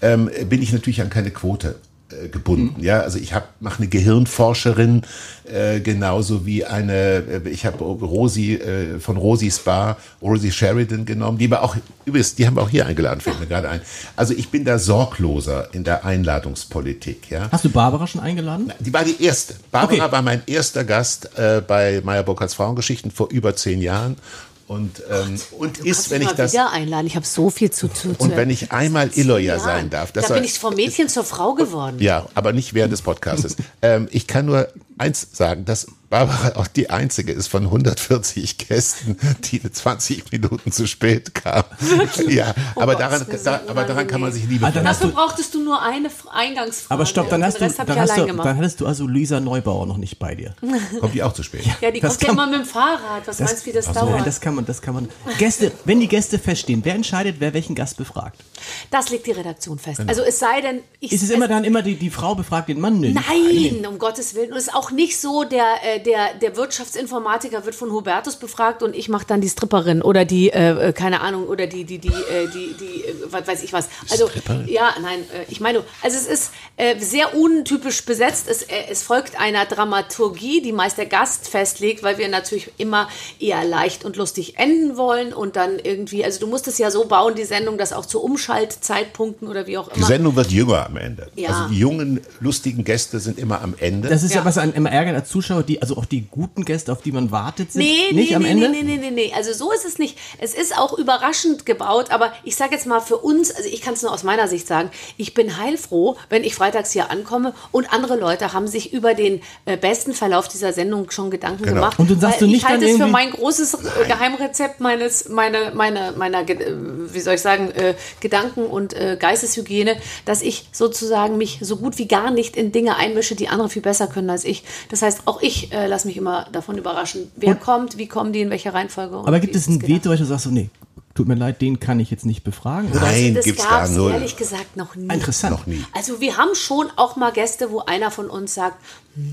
ähm, bin ich natürlich an keine Quote äh, gebunden. Ja, also ich hab, mache eine Gehirnforscherin äh, genauso wie eine, äh, ich habe Rosi äh, von Rosi Spa, Rosie Sheridan genommen, die war auch übrigens, die haben wir auch hier eingeladen, fällt mir gerade ein. Also ich bin da sorgloser in der Einladungspolitik. Ja. Hast du Barbara schon eingeladen? Die war die erste. Barbara Okay. war mein erster Gast äh, bei Meyer Burkhardts Frauengeschichten vor über zehn Jahren. Und, ähm, und Du ist, wenn ich das. wieder einladen. Ich habe so viel zu tun. Und wenn ich einmal Illoya sein darf. Das da bin ich vom Mädchen zur Frau geworden. Ja, aber nicht während des Podcastes. ähm, ich kann nur eins sagen, dass Barbara auch die einzige ist von 140 Gästen, die 20 Minuten zu spät kam. ja, Oh aber daran, das da, aber daran kann man sich liebevoll. Ah, hast Dafür du- brauchtest du nur eine Eingangsfrage. Aber stopp, dann hast du, dann hast du, gemacht. dann hattest du also Luisa Neubauer noch nicht bei dir. Kommt die auch zu spät? ja, die das kommt ja immer mit dem Fahrrad. Was meinst du, wie das Nein, dauert? das kann man, das kann man. Gäste, wenn die Gäste feststehen, wer entscheidet, wer welchen Gast befragt? Das legt die Redaktion fest. Also es sei denn, ich Ist es immer dann immer die, die Frau befragt den Mann? Nee, Nein, um Gottes Willen. Und es ist auch nicht so, der, äh, der, der Wirtschaftsinformatiker wird von Hubertus befragt und ich mache dann die Stripperin oder die, äh, äh, keine Ahnung, oder die, die, die, äh, die, die, äh, was weiß ich was. Also, Stripperin? ja, nein, äh, ich meine, also es ist äh, sehr untypisch besetzt. Es, äh, es folgt einer Dramaturgie, die meist der Gast festlegt, weil wir natürlich immer eher leicht und lustig enden wollen und dann irgendwie, also du musst es ja so bauen, die Sendung, dass auch zu Umschaltzeitpunkten oder wie auch Die immer. Sendung wird jünger am Ende. Ja. Also die jungen, lustigen Gäste sind immer am Ende. Das ist ja, Ja. was einen immer ärgert als Zuschauer, die, also auch die guten Gäste, auf die man wartet, sind Nee, nicht nee, am nee, Ende. nee, nee, nee, nee. Also so ist es nicht. Es ist auch überraschend gebaut, aber ich sage jetzt mal für uns, also ich kann es nur aus meiner Sicht sagen, ich bin heilfroh, wenn ich freitags hier ankomme und andere Leute haben sich über den äh, besten Verlauf dieser Sendung schon Gedanken Genau. gemacht. Und dann sagst Weil du nicht ich halte es für mein großes äh, Geheimrezept meines, meine, meine, meiner, äh, wie soll ich sagen, äh, Gedanken- und äh, Geisteshygiene, dass ich sozusagen mich so gut wie gar nicht in Dinge einmische, die andere viel besser können als ich. Das heißt, auch ich äh, lasse mich immer davon überraschen, wer kommt, wie kommen die, in welcher Reihenfolge. und Aber gibt es ein. Veto, wo du sagst, so, nee, tut mir leid, den kann ich jetzt nicht befragen? Oder? Nein, das gibt's es null. ehrlich gesagt noch nie. Interessant. Noch nie. Also wir haben schon auch mal Gäste, wo einer von uns sagt,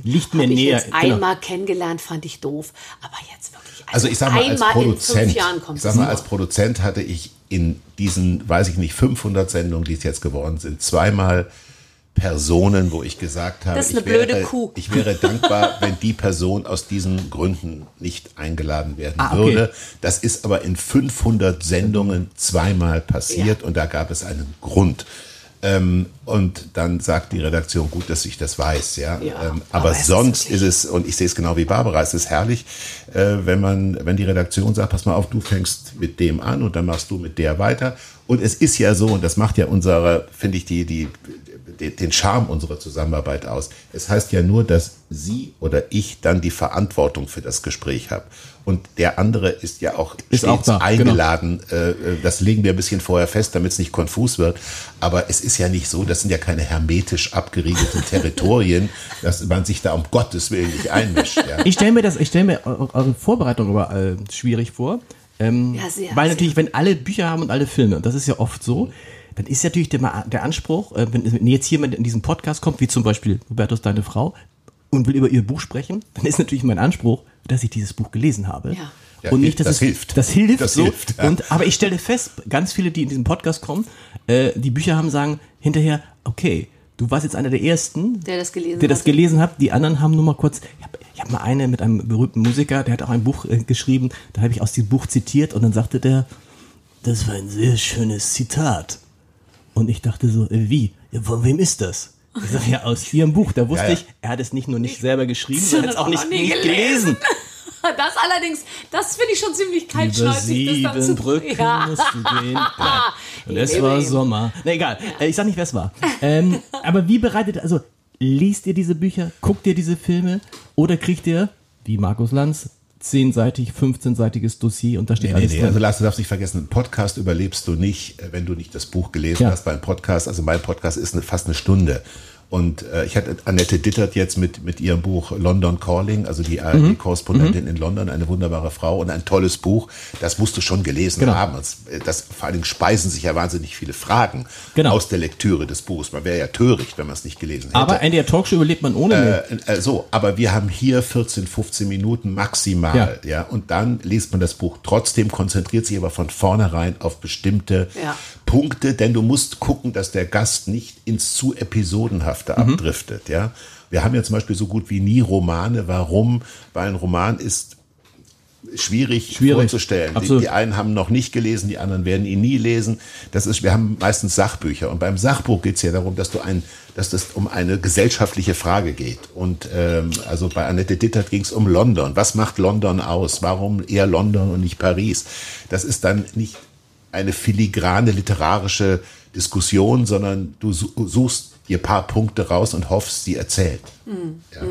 Liegt mir habe ich näher. jetzt genau. einmal kennengelernt, fand ich doof. Aber jetzt wirklich. Also ich sag mal, als einmal in Produzent, fünf Jahren kommt ich sag mal, als Produzent hatte ich in diesen, weiß ich nicht, 500 Sendungen, die es jetzt geworden sind, zweimal Personen, wo ich gesagt habe, Das ist eine ich, wäre, ich wäre dankbar, wenn die Person aus diesen Gründen nicht eingeladen werden Ah, okay. würde. Das ist aber in 500 Sendungen zweimal passiert und da gab es einen Grund. Ähm, und dann sagt die Redaktion, gut, dass ich das weiß, ja. Ja, ähm, aber aber ist sonst wirklich- ist es, und ich sehe es genau wie Barbara, es ist herrlich, äh, wenn man, wenn die Redaktion sagt, pass mal auf, du fängst mit dem an und dann machst du mit der weiter. Und es ist ja so, und das macht ja unsere, finde ich, die, die, den Charme unserer Zusammenarbeit aus. Es heißt ja nur, dass sie oder ich dann die Verantwortung für das Gespräch habe. Und der andere ist ja auch Ist stets auch da, genau. eingeladen. Äh, Das legen wir ein bisschen vorher fest, damit es nicht konfus wird. Aber es ist ja nicht so, das sind ja keine hermetisch abgeriegelten Territorien, dass man sich da um Gottes Willen nicht einmischt. Ja. Ich stelle mir das, ich stelle mir eure Vorbereitung aber äh, schwierig vor. Ähm, Ja, sehr, weil sehr. natürlich, wenn alle Bücher haben und alle Filme, und das ist ja oft so, dann ist natürlich der, der Anspruch, äh, wenn, wenn jetzt jemand in diesen Podcast kommt, wie zum Beispiel Hubertus, deine Frau, und will über ihr Buch sprechen, dann ist natürlich mein Anspruch, dass ich dieses Buch gelesen habe. Ja. Ja, und nicht, dass das es, hilft. Das hilft. Das so. hilft, ja. und, aber ich stelle fest, ganz viele, die in diesen Podcast kommen, äh, die Bücher haben, sagen hinterher, okay, du warst jetzt einer der Ersten, Der das gelesen der das hat. gelesen hat. Die anderen haben nur mal kurz. Ich habe ich hab mal eine mit einem berühmten Musiker, der hat auch ein Buch äh, geschrieben. Da habe ich aus diesem Buch zitiert und dann sagte der, das war ein sehr schönes Zitat. Und ich dachte so, äh, wie? Ja, von wem ist das? Ich sage ja aus ihrem Buch. Da wusste Ja, ja. ich, er hat es nicht nur nicht selber geschrieben, sondern es auch nicht, nicht gelesen. Das allerdings, das finde ich schon ziemlich Über kaltschnäuzig. das dann sieben zu- Brücken Ja. musst du gehen. Ja. Und es war eben. Sommer. Na egal, äh, ich sag nicht, wer es war. Ähm, aber wie bereitet, also liest ihr diese Bücher, guckt ihr diese Filme oder kriegt ihr, wie Markus Lanz, zehnseitig, 15-seitiges Dossier und da steht Nee, nee, alles nee. drin. Also Lars, du darfst nicht vergessen, einen Podcast überlebst du nicht, äh, wenn du nicht das Buch gelesen Ja. hast. Weil ein Podcast, also mein Podcast ist eine, fast eine Stunde. Und äh, ich hatte Annette Dittert jetzt mit, mit ihrem Buch London Calling, also die Mhm. ARD-Korrespondentin in London, eine wunderbare Frau und ein tolles Buch. Das musst du schon gelesen Genau. haben. Das, äh, das, vor allen Dingen speisen sich ja wahnsinnig viele Fragen Genau. aus der Lektüre des Buchs. Man wäre ja töricht, wenn man es nicht gelesen hätte. aber NDR Talkshow überlebt man ohne. Äh, äh, so, aber wir haben hier 14, 15 Minuten maximal, ja. Ja. und dann liest man das Buch trotzdem, konzentriert sich aber von vornherein auf bestimmte Ja. Punkte, denn du musst gucken, dass der Gast nicht ins zu episodenhafte Mhm. abdriftet, ja. Wir haben ja zum Beispiel so gut wie nie Romane. Warum? Weil ein Roman ist schwierig, Schwierig. vorzustellen. Die, die einen haben noch nicht gelesen, die anderen werden ihn nie lesen. Das ist, wir haben meistens Sachbücher. Und beim Sachbuch geht es ja darum, dass du ein, dass es um eine gesellschaftliche Frage geht. Und ähm, also bei Annette Dittert ging es um London. Was macht London aus? Warum eher London und nicht Paris? Das ist dann nicht eine filigrane literarische Diskussion, sondern du su- suchst dir ein paar Punkte raus und hoffst, sie erzählt. Ja.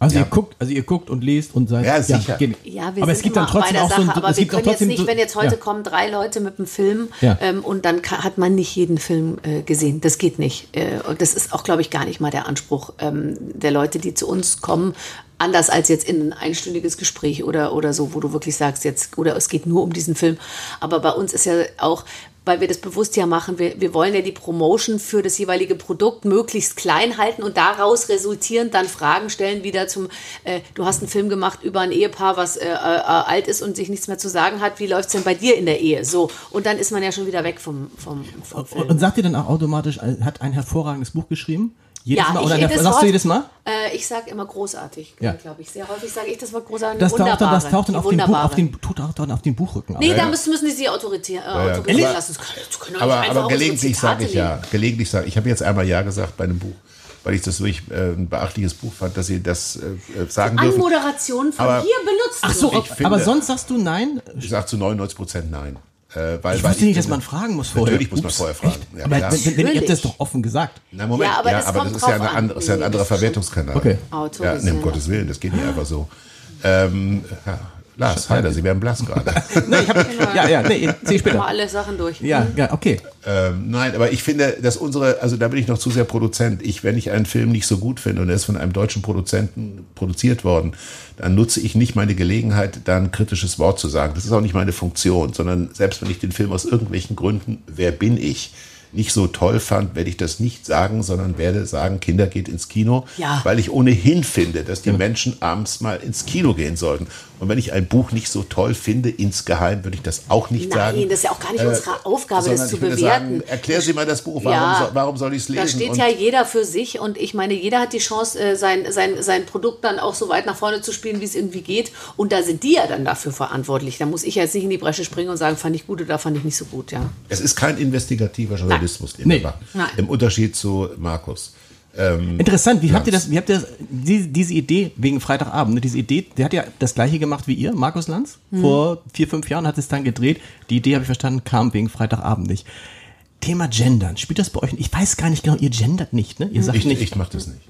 Also ihr guckt, also ihr guckt und lest und seid. Ja, sicher. gen- Ja, wir aber sind es gibt dann trotzdem auch Sache, so ein, aber es wir gibt können jetzt nicht, wenn jetzt heute ja. kommen drei Leute mit einem Film Ja. ähm, und dann ka- hat man nicht jeden Film äh, gesehen. Das geht nicht. Äh, und das ist auch, glaube ich, gar nicht mal der Anspruch ähm, der Leute, die zu uns kommen. Anders als jetzt in ein einstündiges Gespräch oder, oder so, wo du wirklich sagst, jetzt, oder es geht nur um diesen Film. Aber bei uns ist ja auch, weil wir das bewusst ja machen, wir, wir wollen ja die Promotion für das jeweilige Produkt möglichst klein halten und daraus resultierend dann Fragen stellen, wieder zum, äh, du hast einen Film gemacht über ein Ehepaar, was äh, äh, alt ist und sich nichts mehr zu sagen hat, wie läuft es denn bei dir in der Ehe? So, und dann ist man ja schon wieder weg vom, vom, vom Film. Und, sagt ihr dann auch automatisch, hat ein hervorragendes Buch geschrieben? Jedes ja, Mal? ich Oder jedes sagst Wort, du jedes Mal? Äh, ich sage immer großartig, Ja. glaube ich. Sehr häufig sage ich das Wort großartig. Das taucht, dann, das taucht dann auf dem, Buch, auf den, tut dann auf dem Buchrücken auf. Nee, Ja, da müssen, müssen die sie autoritär, äh, ja. autorisieren Aber- lassen. Aber, aber gelegentlich sage ich nehmen. ja, gelegentlich sage ich, habe jetzt einmal Ja gesagt bei einem Buch, weil ich das wirklich äh, ein beachtliches Buch fand, dass Sie das äh, sagen dürfen. Anmoderation von Aber- hier benutzt Ach so, du. Ich finde- aber sonst sagst du nein? Ich sage zu 99 Prozent Nein. Äh, weil, Ich weil wusste nicht, dass man fragen muss vorher. Natürlich muss man Ups. vorher fragen. Ja, aber klar. wenn, wenn, ihr habt das doch offen gesagt. Na, Moment, Ja, aber das aber das ist ja, eine an. ist ja ein anderer Verwertungskanal. Okay. Ja, nee, um Gottes Willen, das geht nicht einfach so. Ähm, ja, Lars, Heiler, Sie werden blass gerade. Nee, ich hab, ja, ja, nee, zieh ich Mal später. alle Sachen durch. Ja, ja, okay. ähm, nein, aber ich finde, dass unsere, also da bin ich noch zu sehr Produzent. Ich, wenn ich einen Film nicht so gut finde und er ist von einem deutschen Produzenten produziert worden, dann nutze ich nicht meine Gelegenheit, da ein kritisches Wort zu sagen. Das ist auch nicht meine Funktion, sondern selbst wenn ich den Film aus irgendwelchen Gründen, wer bin ich, nicht so toll fand, werde ich das nicht sagen, sondern werde sagen, Kinder geht ins Kino, Ja. weil ich ohnehin finde, dass die Menschen abends mal ins Kino gehen sollten. Und wenn ich ein Buch nicht so toll finde, insgeheim würde ich das auch nicht Nein, sagen. das ist ja auch gar nicht Äh, unsere Aufgabe, das zu bewerten. Sagen, erklär Sie mal das Buch, warum, Ja, so, warum soll ich es lesen? Da steht ja jeder für sich und ich meine, jeder hat die Chance, äh, sein, sein, sein Produkt dann auch so weit nach vorne zu spielen, wie es irgendwie geht. Und da sind die ja dann dafür verantwortlich. Da muss ich jetzt nicht in die Bresche springen und sagen, fand ich gut oder fand ich nicht so gut, ja. Es ist kein investigativer Journalismus, Nee. wir machen. Nein. Im Unterschied zu Markus. Interessant, wie habt ihr das, wie habt ihr das, die, diese Idee wegen Freitagabend, ne, diese Idee, der hat ja das gleiche gemacht wie ihr, Markus Lanz, vor vier, fünf Jahren hat es dann gedreht. Die Idee, habe ich verstanden, kam wegen Freitagabend nicht. Thema Gendern, spielt das bei euch? Ich weiß gar nicht genau, ihr gendert nicht, ne? Ihr sagt Ich, nicht. ich mache das nicht.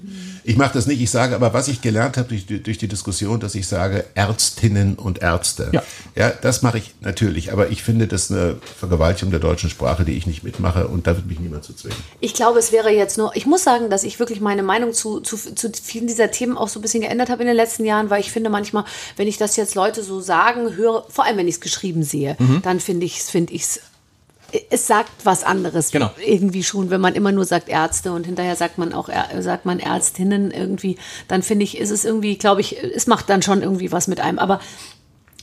Ich mache das nicht. Ich sage aber, was ich gelernt habe durch, die- durch die Diskussion, dass ich sage Ärztinnen und Ärzte. Ja. ja das mache ich natürlich. Aber ich finde das eine Vergewaltigung der deutschen Sprache, die ich nicht mitmache. Und da wird mich niemand zu zwingen. Ich glaube, es wäre jetzt nur, ich muss sagen, dass ich wirklich meine Meinung zu, zu, zu vielen dieser Themen auch so ein bisschen geändert habe in den letzten Jahren, weil ich finde manchmal, wenn ich das jetzt Leute so sagen höre, vor allem wenn ich es geschrieben sehe, Mhm. dann finde ich es, finde ich es, sagt was anderes Genau. irgendwie schon, wenn man immer nur sagt Ärzte und hinterher sagt man auch sagt man Ärztinnen irgendwie, dann finde ich, ist es irgendwie, glaube ich, es macht dann schon irgendwie was mit einem. Aber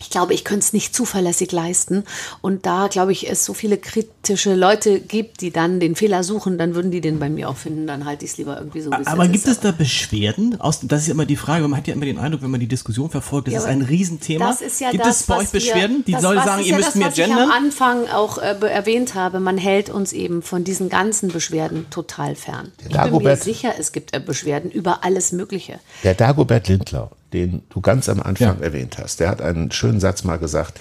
ich glaube, ich könnte es nicht zuverlässig leisten. Und da, glaube ich, es so viele kritische Leute gibt, die dann den Fehler suchen, dann würden die den bei mir auch finden. Dann halte ich es lieber irgendwie so. Aber gibt ist. es da Beschwerden? Aus, das ist ja immer die Frage, man hat ja immer den Eindruck, wenn man die Diskussion verfolgt, das Ja, ist ein Riesenthema. Das ist ja gibt das, es bei euch Beschwerden? Wir, die das, sollen sagen, ihr ja müsst das, mehr was gendern? Ich am Anfang auch äh, erwähnt habe, man hält uns eben von diesen ganzen Beschwerden total fern. Ich bin mir Dagobert- sicher, es gibt äh, Beschwerden über alles Mögliche. Der Dagobert Lindler, den du ganz am Anfang Ja. erwähnt hast, der hat einen schönen Satz mal gesagt.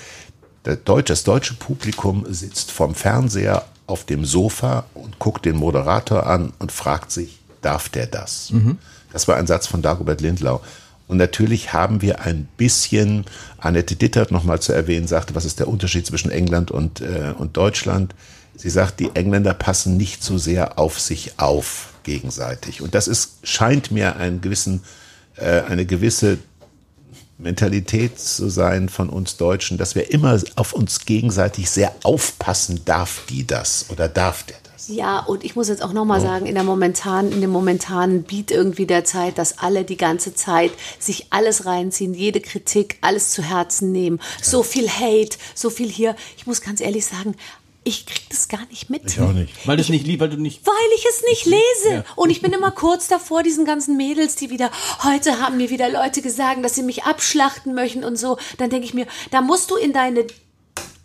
Das deutsche Publikum sitzt vom Fernseher auf dem Sofa und guckt den Moderator an und fragt sich, darf der das? Das war ein Satz von Dagobert Lindlau. Und natürlich haben wir ein bisschen, Annette Dittert nochmal zu erwähnen, sagte, was ist der Unterschied zwischen England und, äh, und Deutschland? Sie sagt, die Engländer passen nicht so sehr auf sich auf gegenseitig. Und das ist, scheint mir einen gewissen, äh, eine gewisse Mentalität zu sein von uns Deutschen, dass wir immer auf uns gegenseitig sehr aufpassen, darf die das oder darf der das? Ja, und ich muss jetzt auch nochmal sagen, in der momentanen, in dem momentanen Beat irgendwie der Zeit, dass alle die ganze Zeit sich alles reinziehen, jede Kritik, alles zu Herzen nehmen. So viel Hate, so viel hier. Ich muss ganz ehrlich sagen, ich krieg das gar nicht mit. Ich auch nicht. Weil, das nicht, weil du nicht Weil ich es nicht lese. Und ich bin immer kurz davor, diesen ganzen Mädels, die wieder, heute haben mir wieder Leute gesagt, dass sie mich abschlachten möchten und so. Dann denke ich mir, da musst du in deine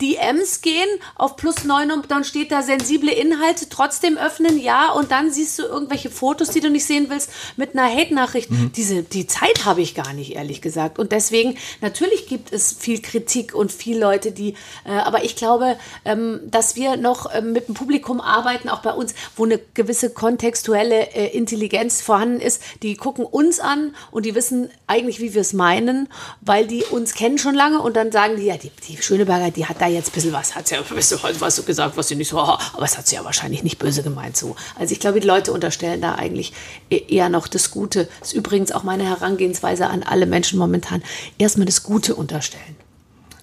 DMs gehen auf plus neun und dann steht da sensible Inhalte, trotzdem öffnen, ja, und dann siehst du irgendwelche Fotos, die du nicht sehen willst, mit einer Hate-Nachricht. Mhm. Diese, die Zeit habe ich gar nicht, ehrlich gesagt. Und deswegen, natürlich gibt es viel Kritik und viele Leute, die, äh, aber ich glaube, ähm, dass wir noch ähm, mit dem Publikum arbeiten, auch bei uns, wo eine gewisse kontextuelle äh, Intelligenz vorhanden ist. Die gucken uns an und die wissen eigentlich, wie wir es meinen, weil die uns kennen schon lange und dann sagen die, ja, die, die Schöneberger, die hat da jetzt ein bisschen was, hat sie ja ein bisschen was so gesagt, was sie nicht so, aber das hat sie ja wahrscheinlich nicht böse gemeint so. Also ich glaube, die Leute unterstellen da eigentlich e- eher noch das Gute. Das ist übrigens auch meine Herangehensweise an alle Menschen momentan. Erstmal das Gute unterstellen.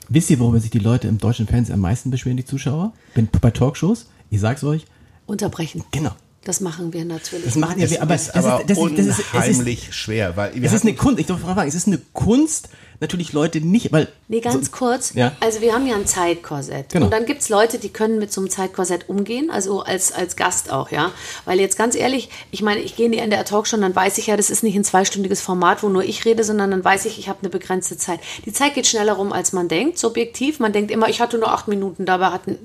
Wisst ihr, worüber sich die Leute im deutschen Fernsehen am meisten beschweren, die Zuschauer? Bin bei Talkshows? Ich sag's euch. Unterbrechen. Genau. Das machen wir natürlich. Das machen ja Es wir, aber das aber ist, das ist, das ist, es ist, unheimlich schwer, weil es ist eine Kunst, ich darf fragen, es ist eine Kunst, natürlich Leute nicht, weil. Nee, ganz so, kurz. Ja. Also wir haben ja ein Zeitkorsett. Genau. Und dann gibt es Leute, die können mit so einem Zeitkorsett umgehen, also als, als Gast auch, ja. Weil jetzt ganz ehrlich, ich meine, ich gehe in die NDR Talkshow und dann weiß ich ja, das ist nicht ein zweistündiges Format, wo nur ich rede, sondern dann weiß ich, ich habe eine begrenzte Zeit. Die Zeit geht schneller rum, als man denkt, subjektiv. Man denkt immer, ich hatte nur acht Minuten, dabei hatten,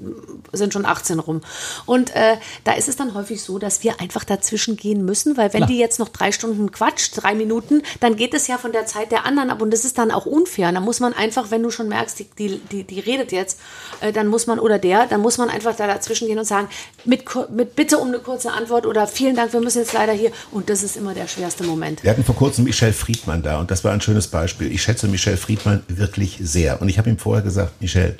sind schon 18 rum. Und äh, da ist es dann häufig so, dass wir einfach dazwischen gehen müssen, weil wenn Klar. die jetzt noch drei Stunden quatscht, drei Minuten, dann geht es ja von der Zeit der anderen ab und das ist dann auch unfair. Da muss man einfach, wenn du schon merkst, die, die, die, die redet jetzt, äh, dann muss man, oder der, dann muss man einfach da dazwischen gehen und sagen, mit, mit Bitte um eine kurze Antwort oder vielen Dank, wir müssen jetzt leider hier. Und das ist immer der schwerste Moment. Wir hatten vor kurzem Michel Friedmann da und das war ein schönes Beispiel. Ich schätze Michel Friedmann wirklich sehr. Und ich habe ihm vorher gesagt, Michel,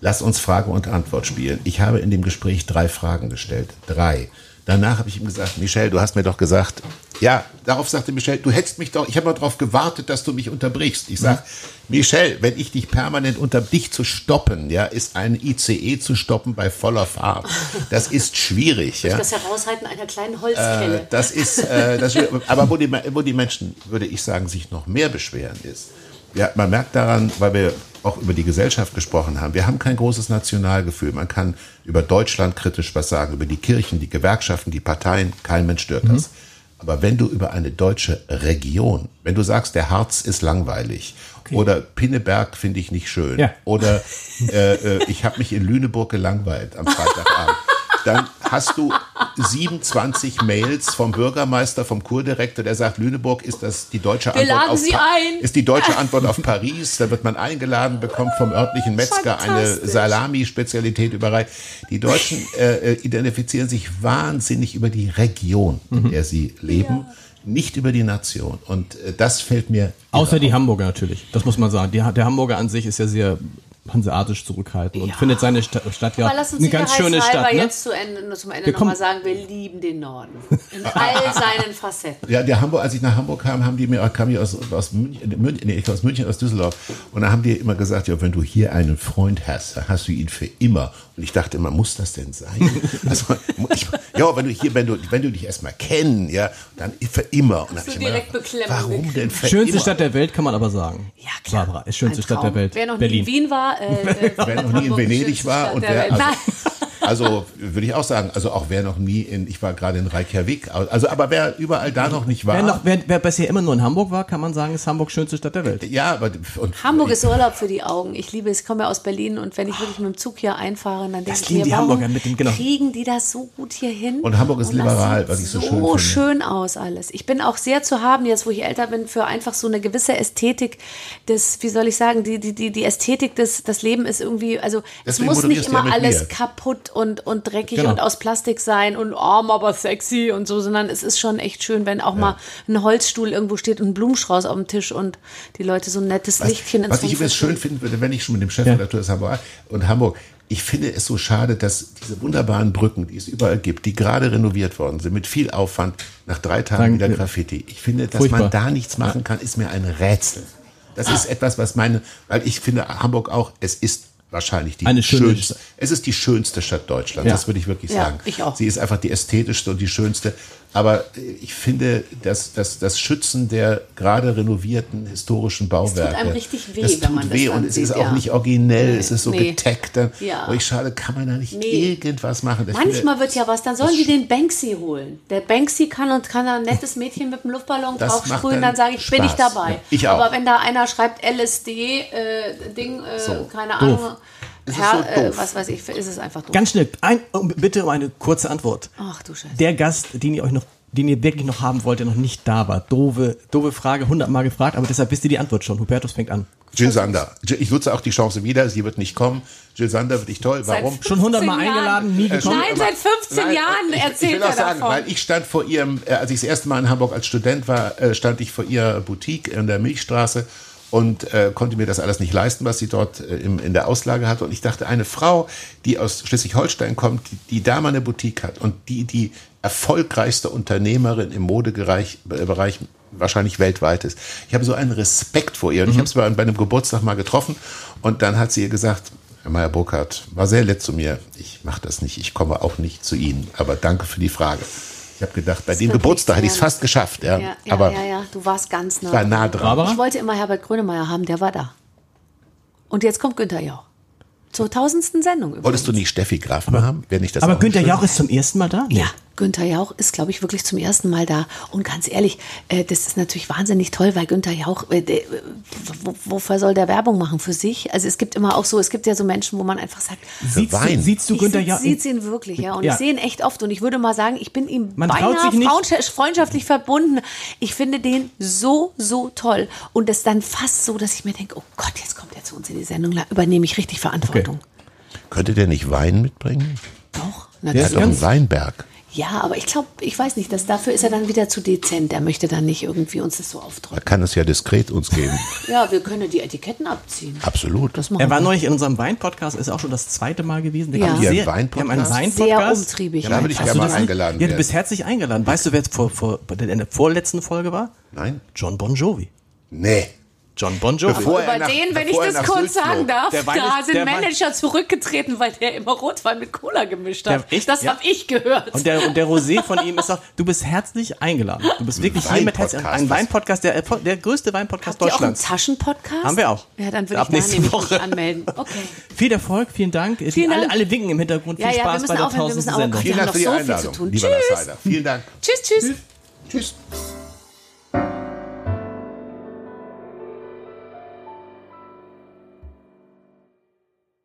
lass uns Frage und Antwort spielen. Ich habe in dem Gespräch drei Fragen gestellt. Drei. Danach habe ich ihm gesagt, Michel, du hast mir doch gesagt, ja, darauf sagte Michel, du hättest mich doch, ich habe darauf gewartet, dass du mich unterbrichst. Ich sage, Michel, wenn ich dich permanent unter dich zu stoppen, ja, ist ein ICE zu stoppen bei voller Fahrt. Das ist schwierig, ja. Das Heraushalten einer kleinen Holzkelle. Äh, das ist, äh, das, aber wo die, wo die Menschen, würde ich sagen, sich noch mehr beschweren ist, ja, man merkt daran, weil wir auch über die Gesellschaft gesprochen haben, wir haben kein großes Nationalgefühl. Man kann über Deutschland kritisch was sagen, über die Kirchen, die Gewerkschaften, die Parteien, kein Mensch stört das. Aber wenn du über eine deutsche Region, wenn du sagst, der Harz ist langweilig oder Pinneberg finde ich nicht schön Ja. oder äh, äh, ich habe mich in Lüneburg gelangweilt am Freitagabend, dann hast du 27 Mails vom Bürgermeister, vom Kurdirektor, der sagt, Lüneburg ist das die deutsche Wir Antwort laden auf Sie Pa- ein. ist die deutsche Antwort auf Paris. Da wird man eingeladen, bekommt vom örtlichen Metzger eine. Salami-Spezialität überreicht. Die Deutschen äh, äh, identifizieren sich wahnsinnig über die Region, in der sie leben, nicht über die Nation. Und äh, das fällt mir Außer die Hamburger natürlich, das muss man sagen. Die, der Hamburger an sich ist ja sehr hanseatisch zurückhaltend und Ja. findet seine Sta Stadt ja eine ganz schöne Stadt. Ne? jetzt zu Ende, zum Ende nochmal sagen, wir lieben den Norden. In all seinen Facetten. Ja, der Hamburg, als ich nach Hamburg kam, haben die mir, kam ich aus, aus München, München, nee, ich aus München, aus Düsseldorf. Und da haben die immer gesagt, ja, wenn du hier einen Freund hast, dann hast du ihn für immer. Und ich dachte immer, muss das denn sein? Also, ich, ja, wenn du hier, wenn du, wenn du dich erstmal kennen, ja, dann für immer. Und dann ich direkt Beklemmung Warum denn für Schönste immer? Stadt der Welt kann man aber sagen. Ja, klar. Barbara, ist schönste Stadt der. Welt. Wer noch nie Berlin. in Wien war, äh, äh, Wer noch nie in Venedig war und der wer, also. Also würde ich auch sagen, also auch wer noch nie in, ich war gerade in Reykjavik, also aber wer überall da noch nicht war. Wer, noch, wer, wer bisher immer nur in Hamburg war, kann man sagen, ist Hamburg schönste Stadt der Welt. ja, aber und Hamburg ist Urlaub für die Augen. Ich liebe es. Ich komme ja aus Berlin und wenn ich wirklich mit dem Zug hier einfahre, dann denke ich mir, die warum mit dem- genau. kriegen die das so gut hier hin? Und Hamburg ist das liberal, was ich so schön So finde. schön aus alles. Ich bin auch sehr zu haben, jetzt wo ich älter bin, für einfach so eine gewisse Ästhetik des, wie soll ich sagen, die, die, die, die Ästhetik des, das Leben ist irgendwie, also Deswegen es muss nicht immer alles mir. kaputt und, und dreckig Genau. und aus Plastik sein und arm, aber sexy und so, sondern es ist schon echt schön, wenn auch mal ein Holzstuhl irgendwo steht und ein Blumenstrauß auf dem Tisch und die Leute so ein nettes Lichtchen ins Was ich übrigens schön finden würde, wenn ich schon mit dem Chefredakteur des Hamburg und Hamburg, ich finde es so schade, dass diese wunderbaren Brücken, die es überall gibt, die gerade renoviert worden sind, mit viel Aufwand, nach drei Tagen Sagen wieder Graffiti. Ich finde, dass Furchtbar. man da nichts machen kann, ist mir ein Rätsel. Das ist etwas, was meine, weil ich finde Hamburg auch, es ist wahrscheinlich die Eine schöne schönste, es ist die schönste Stadt Deutschlands, Ja. das würde ich wirklich Ja, sagen. ich auch. Sie ist einfach die ästhetischste und die schönste. Aber äh, ich finde, dass, dass das Schützen der gerade renovierten historischen Bauwerke. einem richtig weh, das wenn tut man das weh und dann es ist auch ja. nicht originell, es ist so Nee. getaggt. Dann, Ja. Aber ich schade, kann man da nicht Nee. irgendwas machen? Ich Manchmal finde, wird ja was, dann sollen die den Banksy holen. Der Banksy kann und kann da ein nettes Mädchen mit einem Luftballon Das draufsprühen, macht dann sage ich, bin ich Spaß. dabei. Ja, ich auch. Aber wenn da einer schreibt LSD, äh, Ding, äh, So. keine Ahnung, Ist Herr, so äh, was weiß ich, ist es einfach doof. Ganz schnell, ein, bitte um eine kurze Antwort. Ach du Scheiße. Der Gast, den ihr euch noch, den ihr wirklich noch haben wollt, der noch nicht da war. Doofe, doofe Frage, hundertmal gefragt, aber deshalb wisst ihr die Antwort schon. Hubertus fängt an. Jill Sander. Ich nutze auch die Chance wieder, sie wird nicht kommen. Jill Sander wird nicht toll. Warum? Schon hundertmal 15 Jahren. eingeladen, nie gekommen. Nein, seit 15 Nein, Jahren ich, ich erzählt will auch er sagen, davon. weil ich stand vor ihrem, äh, als ich das erste Mal in Hamburg als Student war, äh, stand ich vor ihrer Boutique in der Milchstraße und äh, konnte mir das alles nicht leisten, was sie dort äh, im, in der Auslage hatte. Und ich dachte, eine Frau, die aus Schleswig-Holstein kommt, die, die da mal eine Boutique hat und die die erfolgreichste Unternehmerin im Modebereich Bereich wahrscheinlich weltweit ist. Ich habe so einen Respekt vor ihr. Und ich habe sie bei, bei einem Geburtstag mal getroffen und dann hat sie ihr gesagt, Herr Meyer Burkhardt war sehr nett zu mir. Ich mache das nicht, ich komme auch nicht zu Ihnen. Aber danke für die Frage. Ich habe gedacht, bei dem wirklich Geburtstag hätte ich es fast geschafft. Ja. Ja, ja, aber ja, ja, du warst ganz nah. war nah dran. Barbara? Ich wollte immer Herbert Grönemeyer haben, der war da. Und jetzt kommt Günther Jauch. Zur tausendsten Sendung übrigens. Wolltest du nicht Steffi Graf mal haben? Wäre nicht das Aber Günther schön? Jauch ist zum ersten Mal da? Nee. Ja, Günther Jauch ist, glaube ich, wirklich zum ersten Mal da. Und ganz ehrlich, äh, das ist natürlich wahnsinnig toll, weil Günther Jauch, äh, der, äh, wo, wofür soll der Werbung machen? Für sich? Also es gibt immer auch so, es gibt ja so Menschen, wo man einfach sagt, Siehst du, siehst du ich Günther sieht, Jauch? sieht ihn wirklich, ja. Und Ja. ich sehe ihn echt oft. Und ich würde mal sagen, ich bin ihm Man beinahe freundschaftlich verbunden. Ich finde den so, so toll. Und das dann fast so, dass ich mir denke, oh Gott, jetzt kommt er zu uns in die Sendung. Da übernehme ich richtig Verantwortung. Könnte der nicht Wein mitbringen? Doch, Er natürlich. hat doch einen Weinberg. Ja, aber ich glaube, ich weiß nicht, dass dafür ist er dann wieder zu dezent. Er möchte dann nicht irgendwie uns das so Er aufdrücken. kann es ja diskret uns geben. Ja, wir können die Etiketten abziehen. Absolut. Das machen Er war wir. neulich in unserem Wein-Podcast, ist auch schon das zweite Mal gewesen. Wir Ja. haben Haben Sie einen sehr, wir Wein-Podcast? haben einen Sehr Wein-Podcast. umtriebig. Da würde ich gerne du mal eingeladen Ja, du bist herzlich eingeladen. Weißt du, wer jetzt vor, vor, in der vorletzten Folge war? Nein? John Bon Jovi. Nee. John Bon Jovi. Bevor er Über nach- den, wenn ich das kurz Sylt sagen darf, Der Wein da ist- sind der Wein- Manager zurückgetreten, weil der immer Rotwein mit Cola gemischt hat. Der- echt? Das Ja. habe ich gehört. Und der, und der Rosé von ihm ist auch, du bist herzlich eingeladen. Du bist wirklich hiermit herzlich Weinpodcast. Ein Weinpodcast, der, der größte Weinpodcast Habt ihr auch einen Deutschlands. Taschenpodcast? Haben wir auch. Ja, dann würde Ab ich da nächste nämlich Woche. mich anmelden. Okay. Viel Erfolg, vielen Dank. Vielen alle, Dank. alle winken im Hintergrund. Viel Ja, ja, wir Spaß bei der aufhören, wir müssen tausendsten Sendung. auch- Vielen Dank für die viel Einladung, lieber. Vielen Dank. Tschüss, tschüss. Tschüss.